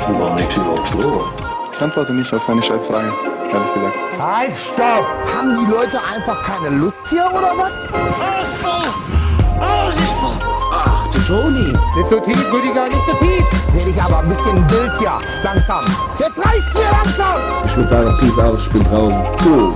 Warum liegt überhaupt Klo? Ich antworte nicht auf seine Scheißfrage, ehrlich gesagt. Halt, stopp! Haben die Leute einfach keine Lust hier oder was? Ausfall! Ausfall! Ach, du Toni. Nicht so tief, Rüdiger, nicht so tief! Werde ich aber ein bisschen wild hier. Langsam. Jetzt reicht's mir langsam! Ich würde sagen, Peace out, ich bin draußen. Cool.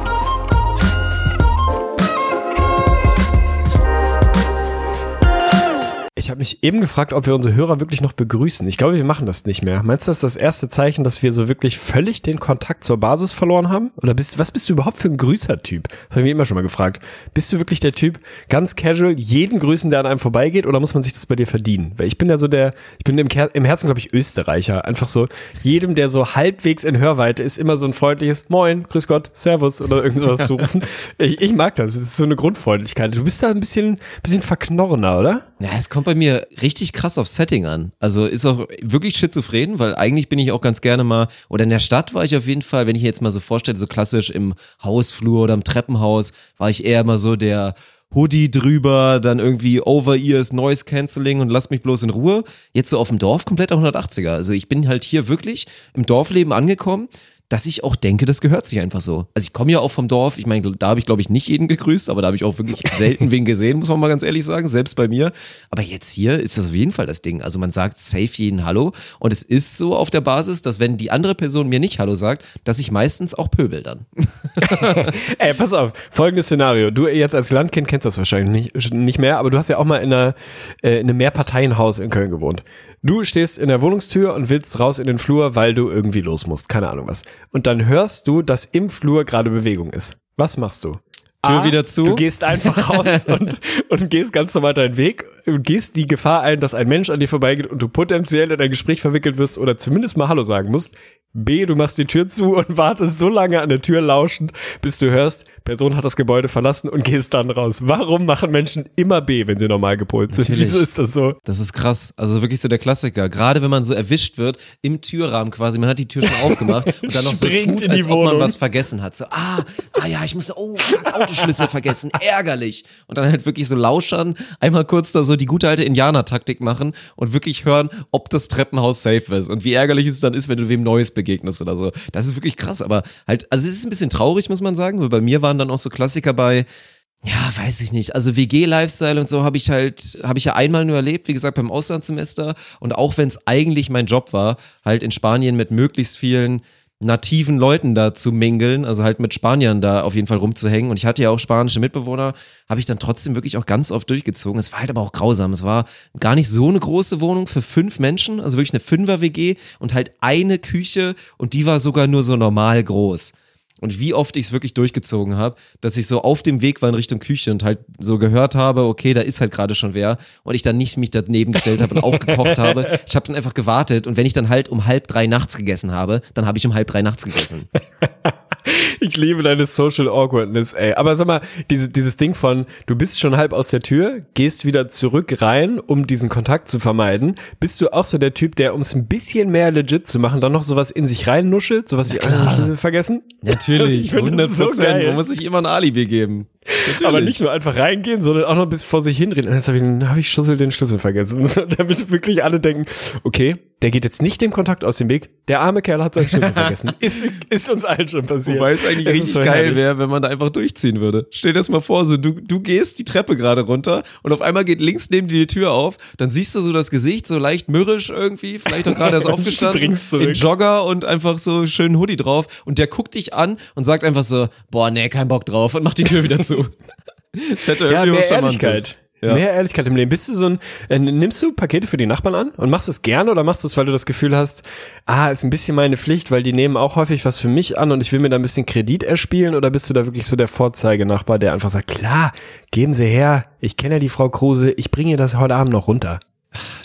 Habe mich eben gefragt, ob wir unsere Hörer wirklich noch begrüßen. Ich glaube, wir machen das nicht mehr. Meinst du, das ist das erste Zeichen, dass wir so wirklich völlig den Kontakt zur Basis verloren haben? Oder bist, was bist du überhaupt für ein Grüßer-Typ? Das habe ich mir immer schon mal gefragt. Bist du wirklich der Typ, ganz casual, jeden grüßen, der an einem vorbeigeht, oder muss man sich das bei dir verdienen? Weil ich bin ja so der, ich bin im, Ker im Herzen, glaube ich, Österreicher. Einfach so, jedem, der so halbwegs in Hörweite ist, immer so ein freundliches Moin, Grüß Gott, Servus oder irgend sowas zu rufen. Ich, ich mag das. Es ist so eine Grundfreundlichkeit. Du bist da ein bisschen, bisschen verknorrener, oder? Ja, es kommt bei mir richtig krass auf Setting an. Also ist auch wirklich schizophren, weil eigentlich bin ich auch ganz gerne mal, oder in der Stadt war ich auf jeden Fall, wenn ich jetzt mal so vorstelle, so klassisch im Hausflur oder im Treppenhaus, war ich eher immer so der Hoodie drüber, dann irgendwie Over-Ears, Noise Cancelling und lass mich bloß in Ruhe. Jetzt so auf dem Dorf komplett auf 180er. Also ich bin halt hier wirklich im Dorfleben angekommen dass ich auch denke, das gehört sich einfach so. Also ich komme ja auch vom Dorf, ich meine, da habe ich glaube ich nicht jeden gegrüßt, aber da habe ich auch wirklich selten wen gesehen, muss man mal ganz ehrlich sagen, selbst bei mir. Aber jetzt hier ist das auf jeden Fall das Ding. Also man sagt safe jeden Hallo und es ist so auf der Basis, dass wenn die andere Person mir nicht Hallo sagt, dass ich meistens auch pöbel dann. Ey, pass auf, folgendes Szenario. Du jetzt als Landkind kennst das wahrscheinlich nicht, nicht mehr, aber du hast ja auch mal in, einer, äh, in einem Mehrparteienhaus in Köln gewohnt. Du stehst in der Wohnungstür und willst raus in den Flur, weil du irgendwie los musst. Keine Ahnung was. Und dann hörst du, dass im Flur gerade Bewegung ist. Was machst du? Tür A, wieder zu. Du gehst einfach raus und, und gehst ganz normal deinen Weg gehst die Gefahr ein, dass ein Mensch an dir vorbeigeht und du potenziell in ein Gespräch verwickelt wirst oder zumindest mal Hallo sagen musst. B, du machst die Tür zu und wartest so lange an der Tür lauschend, bis du hörst, Person hat das Gebäude verlassen und gehst dann raus. Warum machen Menschen immer B, wenn sie normal gepolt sind? Natürlich. Wieso ist das so? Das ist krass. Also wirklich so der Klassiker. Gerade wenn man so erwischt wird, im Türrahmen quasi, man hat die Tür schon aufgemacht und dann noch so tut, in die als ob man Wohnung. was vergessen hat. So, ah, ah ja, ich muss, oh, Autoschlüssel vergessen, ärgerlich. Und dann halt wirklich so lauschern, einmal kurz da so die gute alte Indianer-Taktik machen und wirklich hören, ob das Treppenhaus safe ist und wie ärgerlich es dann ist, wenn du wem Neues begegnest oder so. Das ist wirklich krass, aber halt, also es ist ein bisschen traurig, muss man sagen, weil bei mir waren dann auch so Klassiker bei, ja, weiß ich nicht. Also WG-Lifestyle und so habe ich halt, habe ich ja einmal nur erlebt, wie gesagt, beim Auslandssemester. Und auch wenn es eigentlich mein Job war, halt in Spanien mit möglichst vielen nativen Leuten da zu mingeln, also halt mit Spaniern da auf jeden Fall rumzuhängen. Und ich hatte ja auch spanische Mitbewohner, habe ich dann trotzdem wirklich auch ganz oft durchgezogen. Es war halt aber auch grausam. Es war gar nicht so eine große Wohnung für fünf Menschen, also wirklich eine Fünfer-WG und halt eine Küche und die war sogar nur so normal groß. Und wie oft ich es wirklich durchgezogen habe, dass ich so auf dem Weg war in Richtung Küche und halt so gehört habe, okay, da ist halt gerade schon wer und ich dann nicht mich daneben gestellt habe und auch gekocht habe. Ich habe dann einfach gewartet und wenn ich dann halt um halb drei nachts gegessen habe, dann habe ich um halb drei nachts gegessen. Ich liebe deine Social Awkwardness, ey. Aber sag mal, dieses, dieses Ding von, du bist schon halb aus der Tür, gehst wieder zurück rein, um diesen Kontakt zu vermeiden. Bist du auch so der Typ, der, um es ein bisschen mehr legit zu machen, dann noch sowas in sich rein nuschelt? Sowas wie, ah, vergessen? Natürlich, Ich find 100 das so Prozent. geil. Man muss sich immer ein Alibi geben. Natürlich. Aber nicht nur einfach reingehen, sondern auch noch bis vor sich hinreden. Jetzt habe ich, hab ich Schlüssel den Schlüssel vergessen. Damit wirklich alle denken, okay, der geht jetzt nicht dem Kontakt aus dem Weg. Der arme Kerl hat seinen Schlüssel vergessen. Ist, ist uns allen schon passiert. Wobei es eigentlich ist richtig so geil wäre, wenn man da einfach durchziehen würde. Stell dir das mal vor, so du, du gehst die Treppe gerade runter und auf einmal geht links neben dir die Tür auf, dann siehst du so das Gesicht so leicht mürrisch irgendwie, vielleicht auch gerade erst aufgestanden, in Jogger und einfach so schönen Hoodie drauf und der guckt dich an und sagt einfach so, boah, nee, kein Bock drauf und macht die Tür wieder zu. Das hätte Ja, irgendwie mehr was. Ehrlichkeit. Ja. Mehr Ehrlichkeit im Leben. Bist du so ein, äh, nimmst du Pakete für die Nachbarn an und machst es gerne oder machst du es, weil du das Gefühl hast, ah, ist ein bisschen meine Pflicht, weil die nehmen auch häufig was für mich an und ich will mir da ein bisschen Kredit erspielen oder bist du da wirklich so der Vorzeigenachbar, der einfach sagt, klar, geben Sie her, ich kenne ja die Frau Kruse, ich bringe ihr das heute Abend noch runter.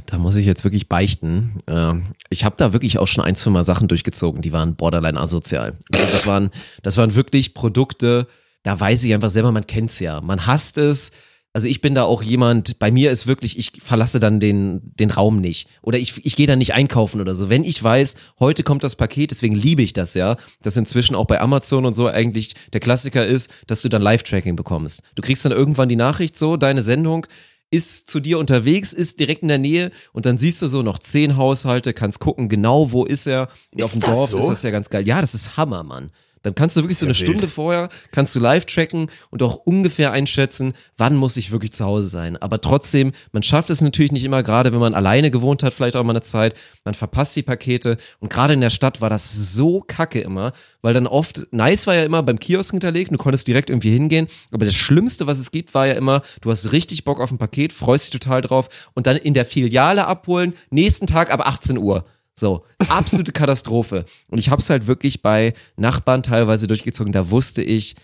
Da muss ich jetzt wirklich beichten. Ähm, Ich habe da wirklich auch schon ein, zwei Mal Sachen durchgezogen, die waren borderline asozial. Also Das waren, das waren wirklich Produkte, da weiß ich einfach selber, man kennt's ja. Man hasst es. Also ich bin da auch jemand, bei mir ist wirklich, ich verlasse dann den, den Raum nicht. Oder ich, ich gehe dann nicht einkaufen oder so. Wenn ich weiß, heute kommt das Paket, deswegen liebe ich das ja, dass inzwischen auch bei Amazon und so eigentlich der Klassiker ist, dass du dann Live-Tracking bekommst. Du kriegst dann irgendwann die Nachricht so, deine Sendung ist zu dir unterwegs, ist direkt in der Nähe und dann siehst du so noch zehn Haushalte, kannst gucken, genau wo ist er. Ist Auf dem Dorf so? ist das ja ganz geil. Ja, das ist Hammer, Mann. Dann kannst du wirklich so eine ja Stunde wild. vorher, kannst du live tracken und auch ungefähr einschätzen, wann muss ich wirklich zu Hause sein. Aber trotzdem, man schafft es natürlich nicht immer, gerade wenn man alleine gewohnt hat, vielleicht auch mal eine Zeit, man verpasst die Pakete und gerade in der Stadt war das so kacke immer, weil dann oft, nice war ja immer beim Kiosk hinterlegt, du konntest direkt irgendwie hingehen, aber das Schlimmste, was es gibt, war ja immer, du hast richtig Bock auf ein Paket, freust dich total drauf und dann in der Filiale abholen, nächsten Tag ab 18 Uhr. So, absolute Katastrophe. Und ich habe es halt wirklich bei Nachbarn teilweise durchgezogen. Da wusste ich,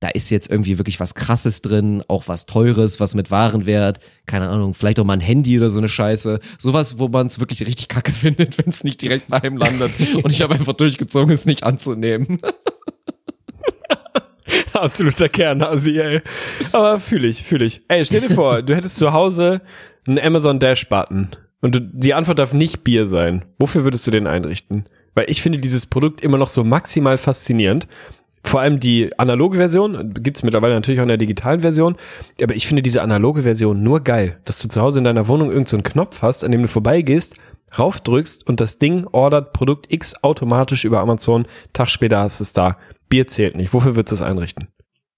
da ist jetzt irgendwie wirklich was Krasses drin, auch was Teures, was mit Warenwert, keine Ahnung, vielleicht auch mal ein Handy oder so eine Scheiße. Sowas, wo man es wirklich richtig kacke findet, wenn es nicht direkt bei einem landet. Und ich habe einfach durchgezogen, es nicht anzunehmen. Absoluter Kernhasi, ey. Aber fühle ich, fühle ich. Ey, stell dir vor, du hättest zu Hause einen Amazon Dash Button und du, die Antwort darf nicht Bier sein. Wofür würdest du den einrichten? Weil ich finde dieses Produkt immer noch so maximal faszinierend. Vor allem die analoge Version, gibt's mittlerweile natürlich auch in der digitalen Version, aber ich finde diese analoge Version nur geil, dass du zu Hause in deiner Wohnung irgendeinen so Knopf hast, an dem du vorbeigehst, raufdrückst und das Ding ordert Produkt X automatisch über Amazon, Tag später hast du es da. Bier zählt nicht. Wofür würdest du es einrichten?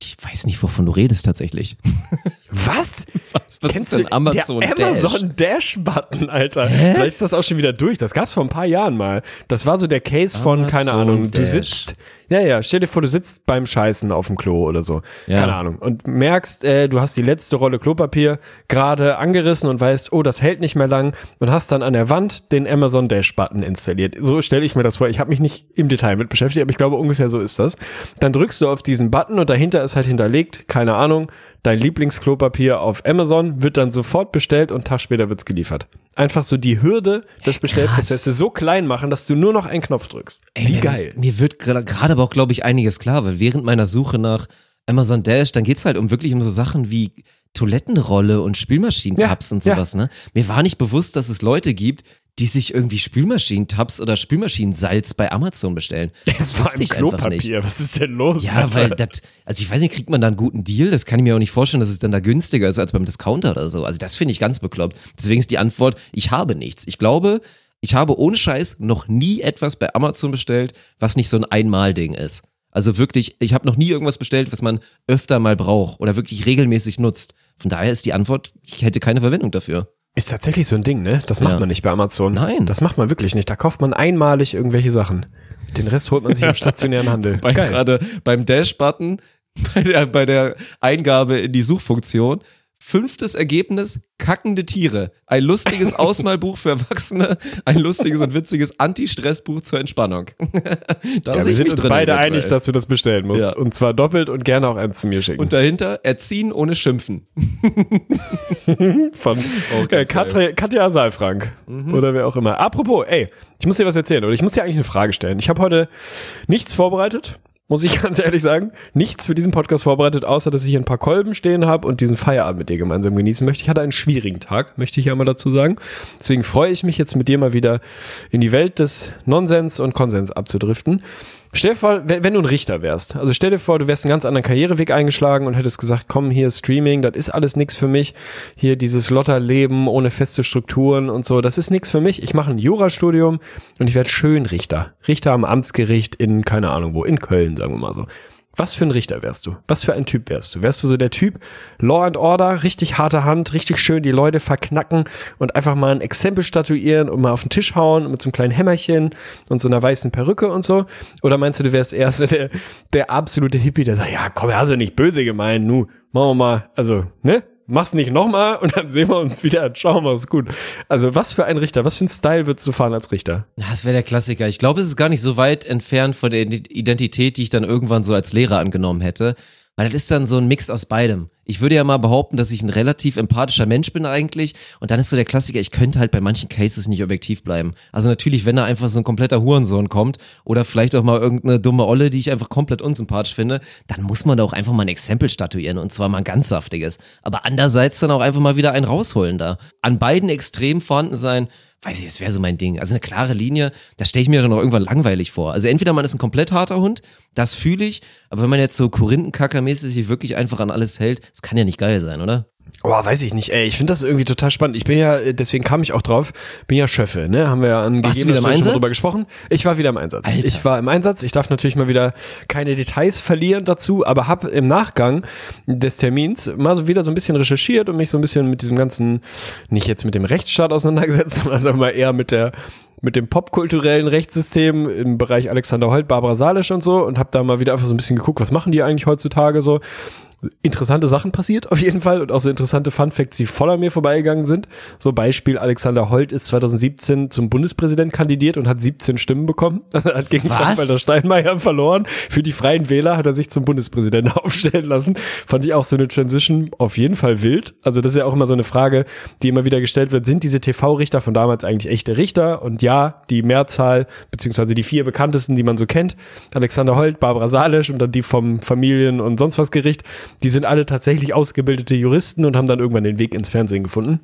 Ich weiß nicht, wovon du redest tatsächlich. Was? Was, was Kennst ist denn du Amazon der Dash? Amazon Dash Button, Alter. Vielleicht ist das auch schon wieder durch. Das gab's vor ein paar Jahren mal. Das war so der Case von, keine Amazon Ahnung, du Dash. sitzt, ja, ja, stell dir vor, du sitzt beim Scheißen auf dem Klo oder so. Ja. Keine Ahnung. Und merkst, äh, du hast die letzte Rolle Klopapier gerade angerissen und weißt, oh, das hält nicht mehr lang und hast dann an der Wand den Amazon Dash Button installiert. So stelle ich mir das vor. Ich habe mich nicht im Detail mit beschäftigt, aber ich glaube, ungefähr so ist das. Dann drückst du auf diesen Button und dahinter ist halt hinterlegt, keine Ahnung, dein Lieblingsklopapier auf Amazon wird dann sofort bestellt und einen Tag später wird's geliefert. Einfach so die Hürde des Bestellprozesses so klein machen, dass du nur noch einen Knopf drückst. Ey, Wie geil. Mir wird gerade aber auch, glaube ich, einiges klar, weil während meiner Suche nach Amazon Dash, dann geht's halt um wirklich um so Sachen wie Toilettenrolle und Spülmaschinentabs Ja, und sowas, ne? Mir war nicht bewusst, dass es Leute gibt, die sich irgendwie Spülmaschinentabs oder Spülmaschinensalz bei Amazon bestellen. Das Vor wusste ich einfach nicht. Klopapier. Was ist denn los? Ja, Alter? weil das, also ich weiß nicht, kriegt man da einen guten Deal? Das kann ich mir auch nicht vorstellen, dass es dann da günstiger ist als beim Discounter oder so. Also das finde ich ganz bekloppt. Deswegen ist die Antwort, ich habe nichts. Ich glaube, ich habe ohne Scheiß noch nie etwas bei Amazon bestellt, was nicht so ein Einmal-Ding ist. Also wirklich, ich habe noch nie irgendwas bestellt, was man öfter mal braucht oder wirklich regelmäßig nutzt. Von daher ist die Antwort, ich hätte keine Verwendung dafür. Ist tatsächlich so ein Ding, ne? Das macht Ja. man nicht bei Amazon. Nein. Das macht man wirklich nicht. Da kauft man einmalig irgendwelche Sachen. Den Rest holt man sich im stationären Handel. bei, Geil. gerade beim Dash-Button, bei der, bei der Eingabe in die Suchfunktion. Fünftes Ergebnis, kackende Tiere. Ein lustiges Ausmalbuch für Erwachsene, ein lustiges und witziges Anti-Stress-Buch zur Entspannung. da Ja, wir sind uns beide eventuell. einig, dass du das bestellen musst. Ja. Und zwar doppelt und gerne auch eins zu mir schicken. Und dahinter, erziehen ohne Schimpfen. Von Auch äh, Katja, Katja Saalfrank. Oder wer auch immer. Apropos, ey, ich muss dir was erzählen. Oder ich muss dir eigentlich eine Frage stellen. Ich habe heute nichts vorbereitet. Muss ich ganz ehrlich sagen, nichts für diesen Podcast vorbereitet, außer dass ich hier ein paar Kolben stehen habe und diesen Feierabend mit dir gemeinsam genießen möchte. Ich hatte einen schwierigen Tag, möchte ich ja mal dazu sagen. Deswegen freue ich mich jetzt mit dir mal wieder in die Welt des Nonsens und Konsens abzudriften. Stell dir vor, wenn, wenn du ein Richter wärst, also stell dir vor, du wärst einen ganz anderen Karriereweg eingeschlagen und hättest gesagt, komm, hier Streaming, das ist alles nix für mich. Hier dieses Lotterleben ohne feste Strukturen und so, das ist nix für mich. Ich mache ein Jurastudium und ich werde schön Richter. Richter am Amtsgericht in, keine Ahnung wo, in Köln, sagen wir mal so. Was für ein Richter wärst du? Was für ein Typ wärst du? Wärst du so der Typ Law and Order, richtig harte Hand, richtig schön die Leute verknacken und einfach mal ein Exempel statuieren und mal auf den Tisch hauen mit so einem kleinen Hämmerchen und so einer weißen Perücke und so? Oder meinst du, du wärst eher so der, der absolute Hippie, der sagt, ja komm, hast du nicht böse gemeint, nu, machen wir mal, also, ne? Mach's nicht nochmal und dann sehen wir uns wieder. Schauen wir es gut. Also, was für ein Richter, was für ein Style würdest du fahren als Richter? Das wäre der Klassiker. Ich glaube, es ist gar nicht so weit entfernt von der Identität, die ich dann irgendwann so als Lehrer angenommen hätte. Weil das ist dann so ein Mix aus beidem. Ich würde ja mal behaupten, dass ich ein relativ empathischer Mensch bin eigentlich. Und dann ist so der Klassiker, ich könnte halt bei manchen Cases nicht objektiv bleiben. Also natürlich, wenn da einfach so ein kompletter Hurensohn kommt oder vielleicht auch mal irgendeine dumme Olle, die ich einfach komplett unsympathisch finde, dann muss man da auch einfach mal ein Exempel statuieren und zwar mal ein ganz saftiges. Aber andererseits dann auch einfach mal wieder einen rausholen da. An beiden Extremen vorhanden sein, weiß ich, das wäre so mein Ding. Also eine klare Linie, das stelle ich mir dann auch irgendwann langweilig vor. Also entweder man ist ein komplett harter Hund, das fühle ich, aber wenn man jetzt so Korinthenkackermäßig sich wirklich einfach an alles hält, das kann ja nicht geil sein, oder? Oh, weiß ich nicht, ey. Ich finde das irgendwie total spannend. Ich bin ja, äh, deswegen kam ich auch drauf, bin ja Schöffe, ne? Haben wir ja an gegebener Stelle schon drüber gesprochen. Ich war wieder im Einsatz. Alter. Ich war im Einsatz. Ich darf natürlich mal wieder keine Details verlieren dazu, aber habe im Nachgang des Termins mal so wieder so ein bisschen recherchiert und mich so ein bisschen mit diesem ganzen, nicht jetzt mit dem Rechtsstaat auseinandergesetzt, sondern sagen wir mal eher mit der mit dem popkulturellen Rechtssystem im Bereich Alexander Holt, Barbara Salisch und so und habe da mal wieder einfach so ein bisschen geguckt, was machen die eigentlich heutzutage so interessante Sachen passiert, auf jeden Fall. Und auch so interessante Fun Facts, die voll an mir vorbeigegangen sind. So Beispiel, Alexander Holt ist 2017 zum Bundespräsident kandidiert und hat 17 Stimmen bekommen. Also er hat gegen? Frank-Walter Steinmeier verloren. Für die Freien Wähler hat er sich zum Bundespräsidenten aufstellen lassen. Fand ich auch so eine Transition auf jeden Fall wild. Also das ist ja auch immer so eine Frage, die immer wieder gestellt wird. Sind diese TV-Richter von damals eigentlich echte Richter? Und ja, die Mehrzahl, beziehungsweise die vier bekanntesten, die man so kennt, Alexander Holt, Barbara Salisch und dann die vom Familien- und sonst was Gericht, die sind alle tatsächlich ausgebildete Juristen und haben dann irgendwann den Weg ins Fernsehen gefunden.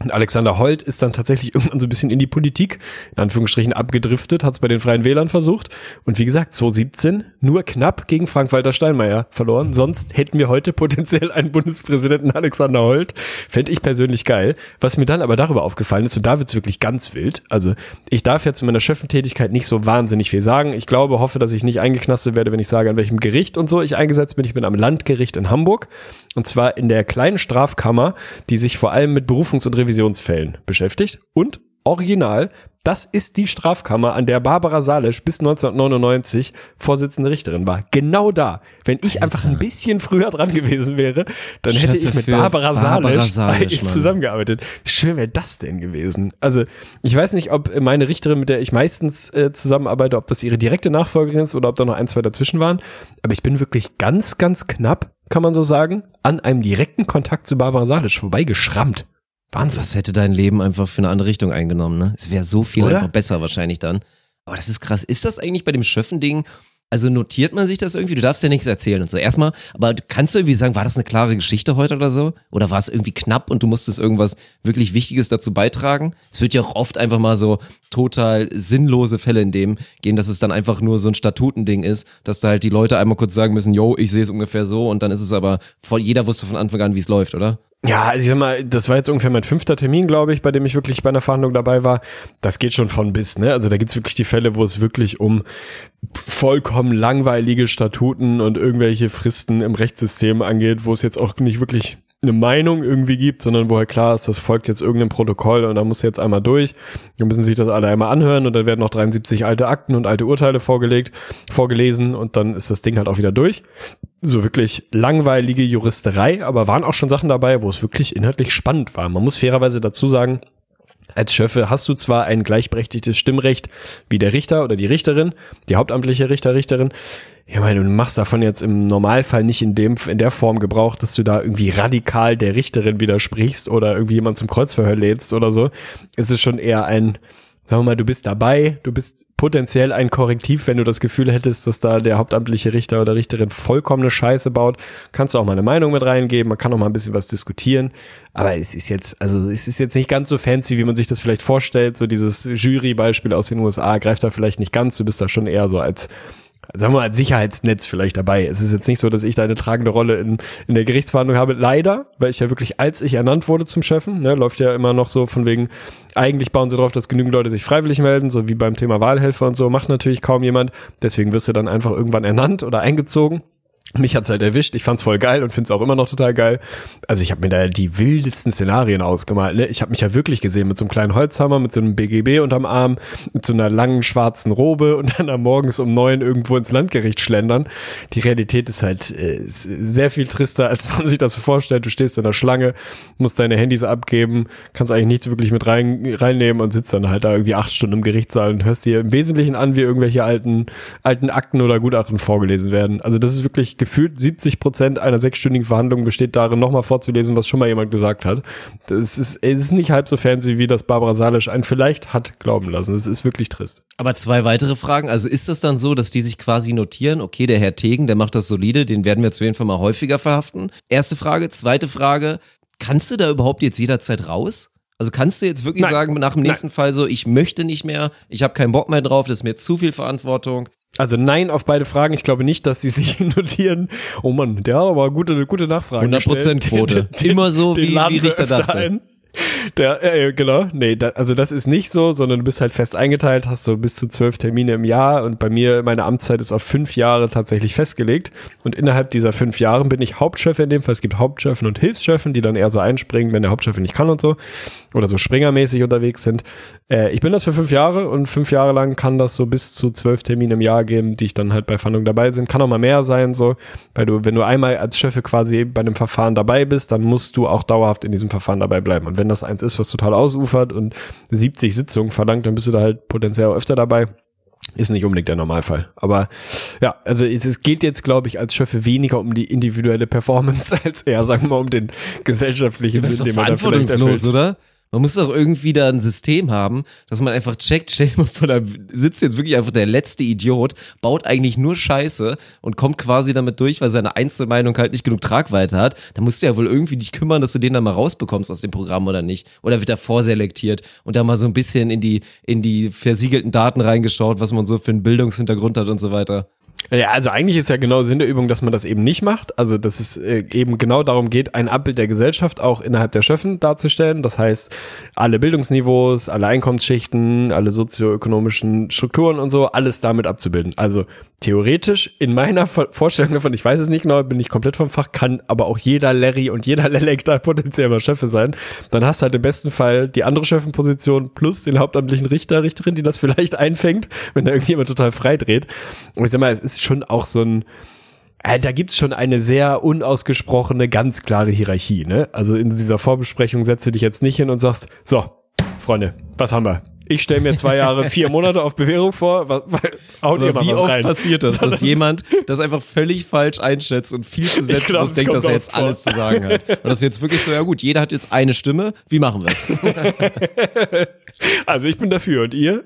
Und Alexander Holt ist dann tatsächlich irgendwann so ein bisschen in die Politik, in Anführungsstrichen abgedriftet, hat es bei den Freien Wählern versucht. Und wie gesagt, 2017 nur knapp gegen Frank-Walter Steinmeier verloren. Sonst hätten wir heute potenziell einen Bundespräsidenten Alexander Holt. Fände ich persönlich geil. Was mir dann aber darüber aufgefallen ist, und da wird's wirklich ganz wild. Also ich darf ja zu meiner Schöffentätigkeit nicht so wahnsinnig viel sagen. Ich glaube, hoffe, dass ich nicht eingeknastet werde, wenn ich sage, an welchem Gericht und so ich eingesetzt bin. Ich bin am Landgericht in Hamburg. Und zwar in der kleinen Strafkammer, die sich vor allem mit Berufungs- und Revisionsfällen beschäftigt. Und original, das ist die Strafkammer, an der Barbara Salisch bis 1999 Vorsitzende Richterin war. Genau da. Wenn ich einfach ein bisschen früher dran gewesen wäre, dann hätte Chefe ich mit Barbara Barbara Salisch, zusammengearbeitet. Wie schön wäre das denn gewesen? Also, ich weiß nicht, ob meine Richterin, mit der ich meistens äh, zusammenarbeite, ob das ihre direkte Nachfolgerin ist oder ob da noch ein, zwei dazwischen waren. Aber ich bin wirklich ganz, ganz knapp, kann man so sagen, an einem direkten Kontakt zu Barbara Salisch vorbeigeschrammt. Wahnsinn. Was hätte dein Leben einfach für eine andere Richtung eingenommen, ne? Es wäre so viel Oder? einfach besser wahrscheinlich dann. Aber das ist krass. Ist das eigentlich bei dem Schöffen-Ding, also notiert man sich das irgendwie? Du darfst ja nichts erzählen und so. Erstmal, aber kannst du irgendwie sagen, war das eine klare Geschichte heute oder so? Oder war es irgendwie knapp und du musstest irgendwas wirklich Wichtiges dazu beitragen? Es wird ja auch oft einfach mal so total sinnlose Fälle in dem gehen, dass es dann einfach nur so ein Statutending ist, dass da halt die Leute einmal kurz sagen müssen, yo, ich sehe es ungefähr so und dann ist es aber, voll, jeder wusste von Anfang an, wie es läuft, oder? Ja, also ich sag mal, das war jetzt ungefähr mein fünfter Termin, glaube ich, bei dem ich wirklich bei einer Verhandlung dabei war. Das geht schon von bis, ne? Also da gibt's wirklich die Fälle, wo es wirklich um vollkommen langweilige Statuten und irgendwelche Fristen im Rechtssystem angeht, wo es jetzt auch nicht wirklich eine Meinung irgendwie gibt, sondern wo halt klar ist, das folgt jetzt irgendeinem Protokoll und da muss jetzt einmal durch. Dann müssen sich das alle einmal anhören und dann werden noch 73 alte Akten und alte Urteile vorgelegt, vorgelesen und dann ist das Ding halt auch wieder durch. So wirklich langweilige Juristerei, aber waren auch schon Sachen dabei, wo es wirklich inhaltlich spannend war. Man muss fairerweise dazu sagen, als Schöffe hast du zwar ein gleichberechtigtes Stimmrecht wie der Richter oder die Richterin, die hauptamtliche Richter, Richterin. Ich meine, du machst davon jetzt im Normalfall nicht in dem, in der Form Gebrauch, dass du da irgendwie radikal der Richterin widersprichst oder irgendwie jemand zum Kreuzverhör lädst oder so. Es ist schon eher ein, sagen wir mal, du bist dabei, du bist potenziell ein Korrektiv, wenn du das Gefühl hättest, dass da der hauptamtliche Richter oder Richterin vollkommene Scheiße baut, kannst du auch mal eine Meinung mit reingeben, man kann auch mal ein bisschen was diskutieren, aber es ist jetzt, also es ist jetzt nicht ganz so fancy, wie man sich das vielleicht vorstellt, so dieses Jury-Beispiel aus den USA greift da vielleicht nicht ganz, du bist da schon eher so als sagen wir mal, als Sicherheitsnetz vielleicht dabei. Es ist jetzt nicht so, dass ich da eine tragende Rolle in, in der Gerichtsverhandlung habe. Leider, weil ich ja wirklich, als ich ernannt wurde zum Chefen, ne, läuft ja immer noch so von wegen, eigentlich bauen sie darauf, dass genügend Leute sich freiwillig melden, so wie beim Thema Wahlhelfer und so, macht natürlich kaum jemand. Deswegen wirst du dann einfach irgendwann ernannt oder eingezogen. Mich hat's halt erwischt. Ich fand's voll geil und find's auch immer noch total geil. Also ich habe mir da die wildesten Szenarien ausgemalt. Ne? Ich habe mich ja wirklich gesehen mit so einem kleinen Holzhammer, mit so einem BGB unterm Arm, mit so einer langen schwarzen Robe und dann am morgens um neun irgendwo ins Landgericht schlendern. Die Realität ist halt äh, sehr viel trister, als man sich das vorstellt. Du stehst in der Schlange, musst deine Handys abgeben, kannst eigentlich nichts wirklich mit rein, reinnehmen und sitzt dann halt da irgendwie acht Stunden im Gerichtssaal und hörst dir im Wesentlichen an, wie irgendwelche alten, alten Akten oder Gutachten vorgelesen werden. Also das ist wirklich gefühlt 70 Prozent einer sechsstündigen Verhandlung besteht darin, nochmal vorzulesen, was schon mal jemand gesagt hat. Das ist, es ist nicht halb so fancy, wie das Barbara Salisch einen vielleicht hat glauben lassen. Es ist wirklich trist. Aber zwei weitere Fragen. Also ist das dann so, dass die sich quasi notieren, okay, der Herr Tegen, der macht das solide, den werden wir auf jeden Fall mal häufiger verhaften? Erste Frage. Zweite Frage. Kannst du da überhaupt jetzt jederzeit raus? Also kannst du jetzt wirklich Nein. sagen, nach dem nächsten Fall so, ich möchte nicht mehr, ich habe keinen Bock mehr drauf, das ist mir zu viel Verantwortung. Also nein auf beide Fragen. Ich glaube nicht, dass sie sich notieren. Oh Mann, der hat aber gute, gute Nachfragen. 100% gestellt. Quote. Den- den- Immer so, den wie, wie Richter dachte. ein. Der, äh, genau, nee, da, also das ist nicht so, sondern du bist halt fest eingeteilt, hast so bis zu zwölf Termine im Jahr und bei mir, meine Amtszeit ist auf fünf Jahre tatsächlich festgelegt und innerhalb dieser fünf Jahre bin ich Hauptchef in dem Fall. Es gibt Hauptchefen und Hilfschefen, die dann eher so einspringen, wenn der Hauptchef nicht kann und so oder so springermäßig unterwegs sind. Äh, ich bin das für fünf Jahre und fünf Jahre lang kann das so bis zu zwölf Termine im Jahr geben, die ich dann halt bei Fahndung dabei sind. Kann auch mal mehr sein, so, weil du, wenn du einmal als Chef quasi bei einem Verfahren dabei bist, dann musst du auch dauerhaft in diesem Verfahren dabei bleiben. Und wenn das eins ist, was total ausufert und 70 Sitzungen verlangt, dann bist du da halt potenziell öfter dabei. Ist nicht unbedingt der Normalfall. Aber ja, also es, es geht jetzt, glaube ich, als Schöffe weniger um die individuelle Performance als eher, sagen wir mal, um den gesellschaftlichen Sinn, den man da vielleicht erfüllt. oder? Man muss doch irgendwie da ein System haben, dass man einfach checkt, stell dir mal vor, da sitzt jetzt wirklich einfach der letzte Idiot, baut eigentlich nur Scheiße und kommt quasi damit durch, weil seine Einzelmeinung halt nicht genug Tragweite hat. Da musst du ja wohl irgendwie dich kümmern, dass du den dann mal rausbekommst aus dem Programm oder nicht. Oder wird er vorselektiert und da mal so ein bisschen in die, in die versiegelten Daten reingeschaut, was man so für einen Bildungshintergrund hat und so weiter. Ja, also eigentlich ist ja genau Sinn der Übung, dass man das eben nicht macht. Also, dass es äh, eben genau darum geht, ein Abbild der Gesellschaft auch innerhalb der Schöffen darzustellen. Das heißt, alle Bildungsniveaus, alle Einkommensschichten, alle sozioökonomischen Strukturen und so, alles damit abzubilden. Also theoretisch in meiner Vor- Vorstellung davon, ich weiß es nicht genau, bin ich komplett vom Fach, kann aber auch jeder Larry und jeder Lelek da potenziell mal Schöffe sein. Dann hast du halt im besten Fall die andere Schöffenposition plus den hauptamtlichen Richter, Richterin, die das vielleicht einfängt, wenn da irgendjemand total frei dreht. Und ich sag mal, ist schon auch so ein, äh, da gibt's schon eine sehr unausgesprochene, ganz klare Hierarchie. Ne? Also in dieser Vorbesprechung setzt du dich jetzt nicht hin und sagst, so, Freunde, was haben wir? Ich stelle mir zwei Jahre, vier Monate auf Bewährung vor. Was, was, haut ihr mal wie was oft rein. passiert das, dass jemand das einfach völlig falsch einschätzt und viel zu selbstbewusst glaub, es denkt, dass er jetzt vor. alles zu sagen hat. Und das ist jetzt wirklich so, ja gut, jeder hat jetzt eine Stimme, wie machen wir es? Also ich bin dafür und ihr?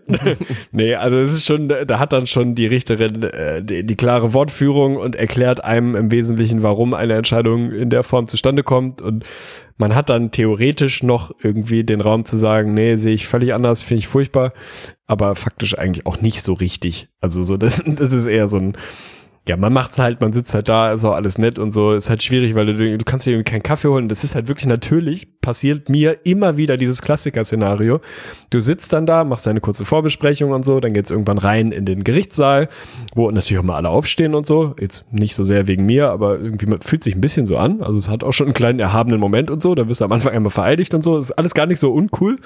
nee, also es ist schon, da hat dann schon die Richterin äh, die, die klare Wortführung und erklärt einem im Wesentlichen, warum eine Entscheidung in der Form zustande kommt und man hat dann theoretisch noch irgendwie den Raum zu sagen, nee, sehe ich völlig anders, finde ich furchtbar, aber faktisch eigentlich auch nicht so richtig. Also so, das, das ist eher so ein, ja, man macht's halt, man sitzt halt da, ist auch alles nett und so, ist halt schwierig, weil du, du kannst dir irgendwie keinen Kaffee holen. Das ist halt wirklich natürlich, passiert mir immer wieder dieses Klassiker-Szenario. Du sitzt dann da, machst eine kurze Vorbesprechung und so, dann geht's irgendwann rein in den Gerichtssaal, wo natürlich auch mal alle aufstehen und so. Jetzt nicht so sehr wegen mir, aber irgendwie fühlt sich ein bisschen so an. Also es hat auch schon einen kleinen erhabenen Moment und so, da wirst du am Anfang einmal vereidigt und so. Ist alles gar nicht so uncool.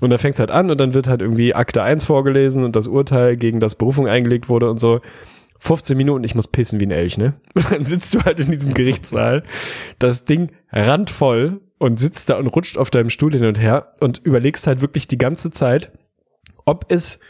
Und dann fängt's halt an und dann wird halt irgendwie Akte 1 vorgelesen und das Urteil, gegen das Berufung eingelegt wurde und so. 15 Minuten, ich muss pissen wie ein Elch, ne? Und dann sitzt du halt in diesem Gerichtssaal, das Ding randvoll und sitzt da und rutscht auf deinem Stuhl hin und her und überlegst halt wirklich die ganze Zeit, ob es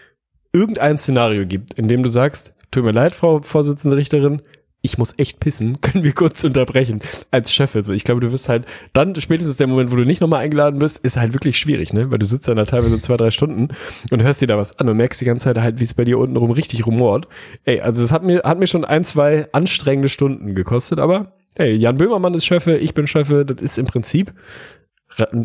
irgendein Szenario gibt, in dem du sagst, tut mir leid, Frau Vorsitzende Richterin, ich muss echt pissen, können wir kurz unterbrechen als Chef. So, ich glaube, du wirst halt dann spätestens der Moment, wo du nicht nochmal eingeladen wirst, ist halt wirklich schwierig, ne? Weil du sitzt dann da teilweise zwei, drei Stunden und hörst dir da was an und merkst die ganze Zeit halt, wie es bei dir unten rum richtig rumort. Ey, also es hat mir, hat mir schon ein, zwei anstrengende Stunden gekostet, aber hey, Jan Böhmermann ist Chefe, ich bin Chefe, das ist im Prinzip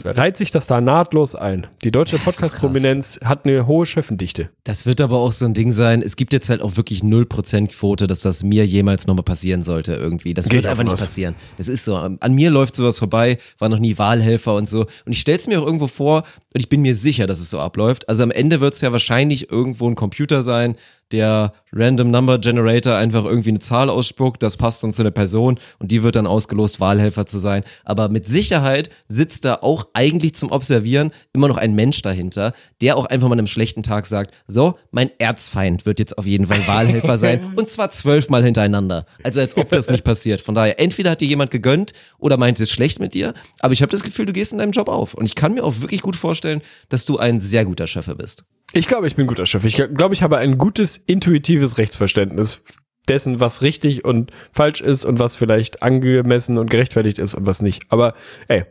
reiht sich das da nahtlos ein. Die deutsche Podcast-Prominenz hat eine hohe Chefendichte. Das wird aber auch so ein Ding sein. Es gibt jetzt halt auch wirklich 0% Quote, dass das mir jemals nochmal passieren sollte irgendwie. Das Geht wird einfach nicht aus. passieren. Das ist so. An mir läuft sowas vorbei, war noch nie Wahlhelfer und so. Und ich stell's mir auch irgendwo vor und ich bin mir sicher, dass es so abläuft. Also am Ende wird's ja wahrscheinlich irgendwo ein Computer sein, der Random Number Generator einfach irgendwie eine Zahl ausspuckt, das passt dann zu der Person und die wird dann ausgelost, Wahlhelfer zu sein. Aber mit Sicherheit sitzt da auch eigentlich zum Observieren immer noch ein Mensch dahinter, der auch einfach mal an einem schlechten Tag sagt, so, mein Erzfeind wird jetzt auf jeden Fall Wahlhelfer sein und zwar zwölfmal hintereinander. Also als ob das nicht passiert. Von daher, entweder hat dir jemand gegönnt oder meint es schlecht mit dir, aber ich habe das Gefühl, du gehst in deinem Job auf. Und ich kann mir auch wirklich gut vorstellen, dass du ein sehr guter Chef bist. Ich glaube, ich bin guter Chef. Ich glaube, ich habe ein gutes, intuitives Rechtsverständnis dessen, was richtig und falsch ist und was vielleicht angemessen und gerechtfertigt ist und was nicht. Aber ey,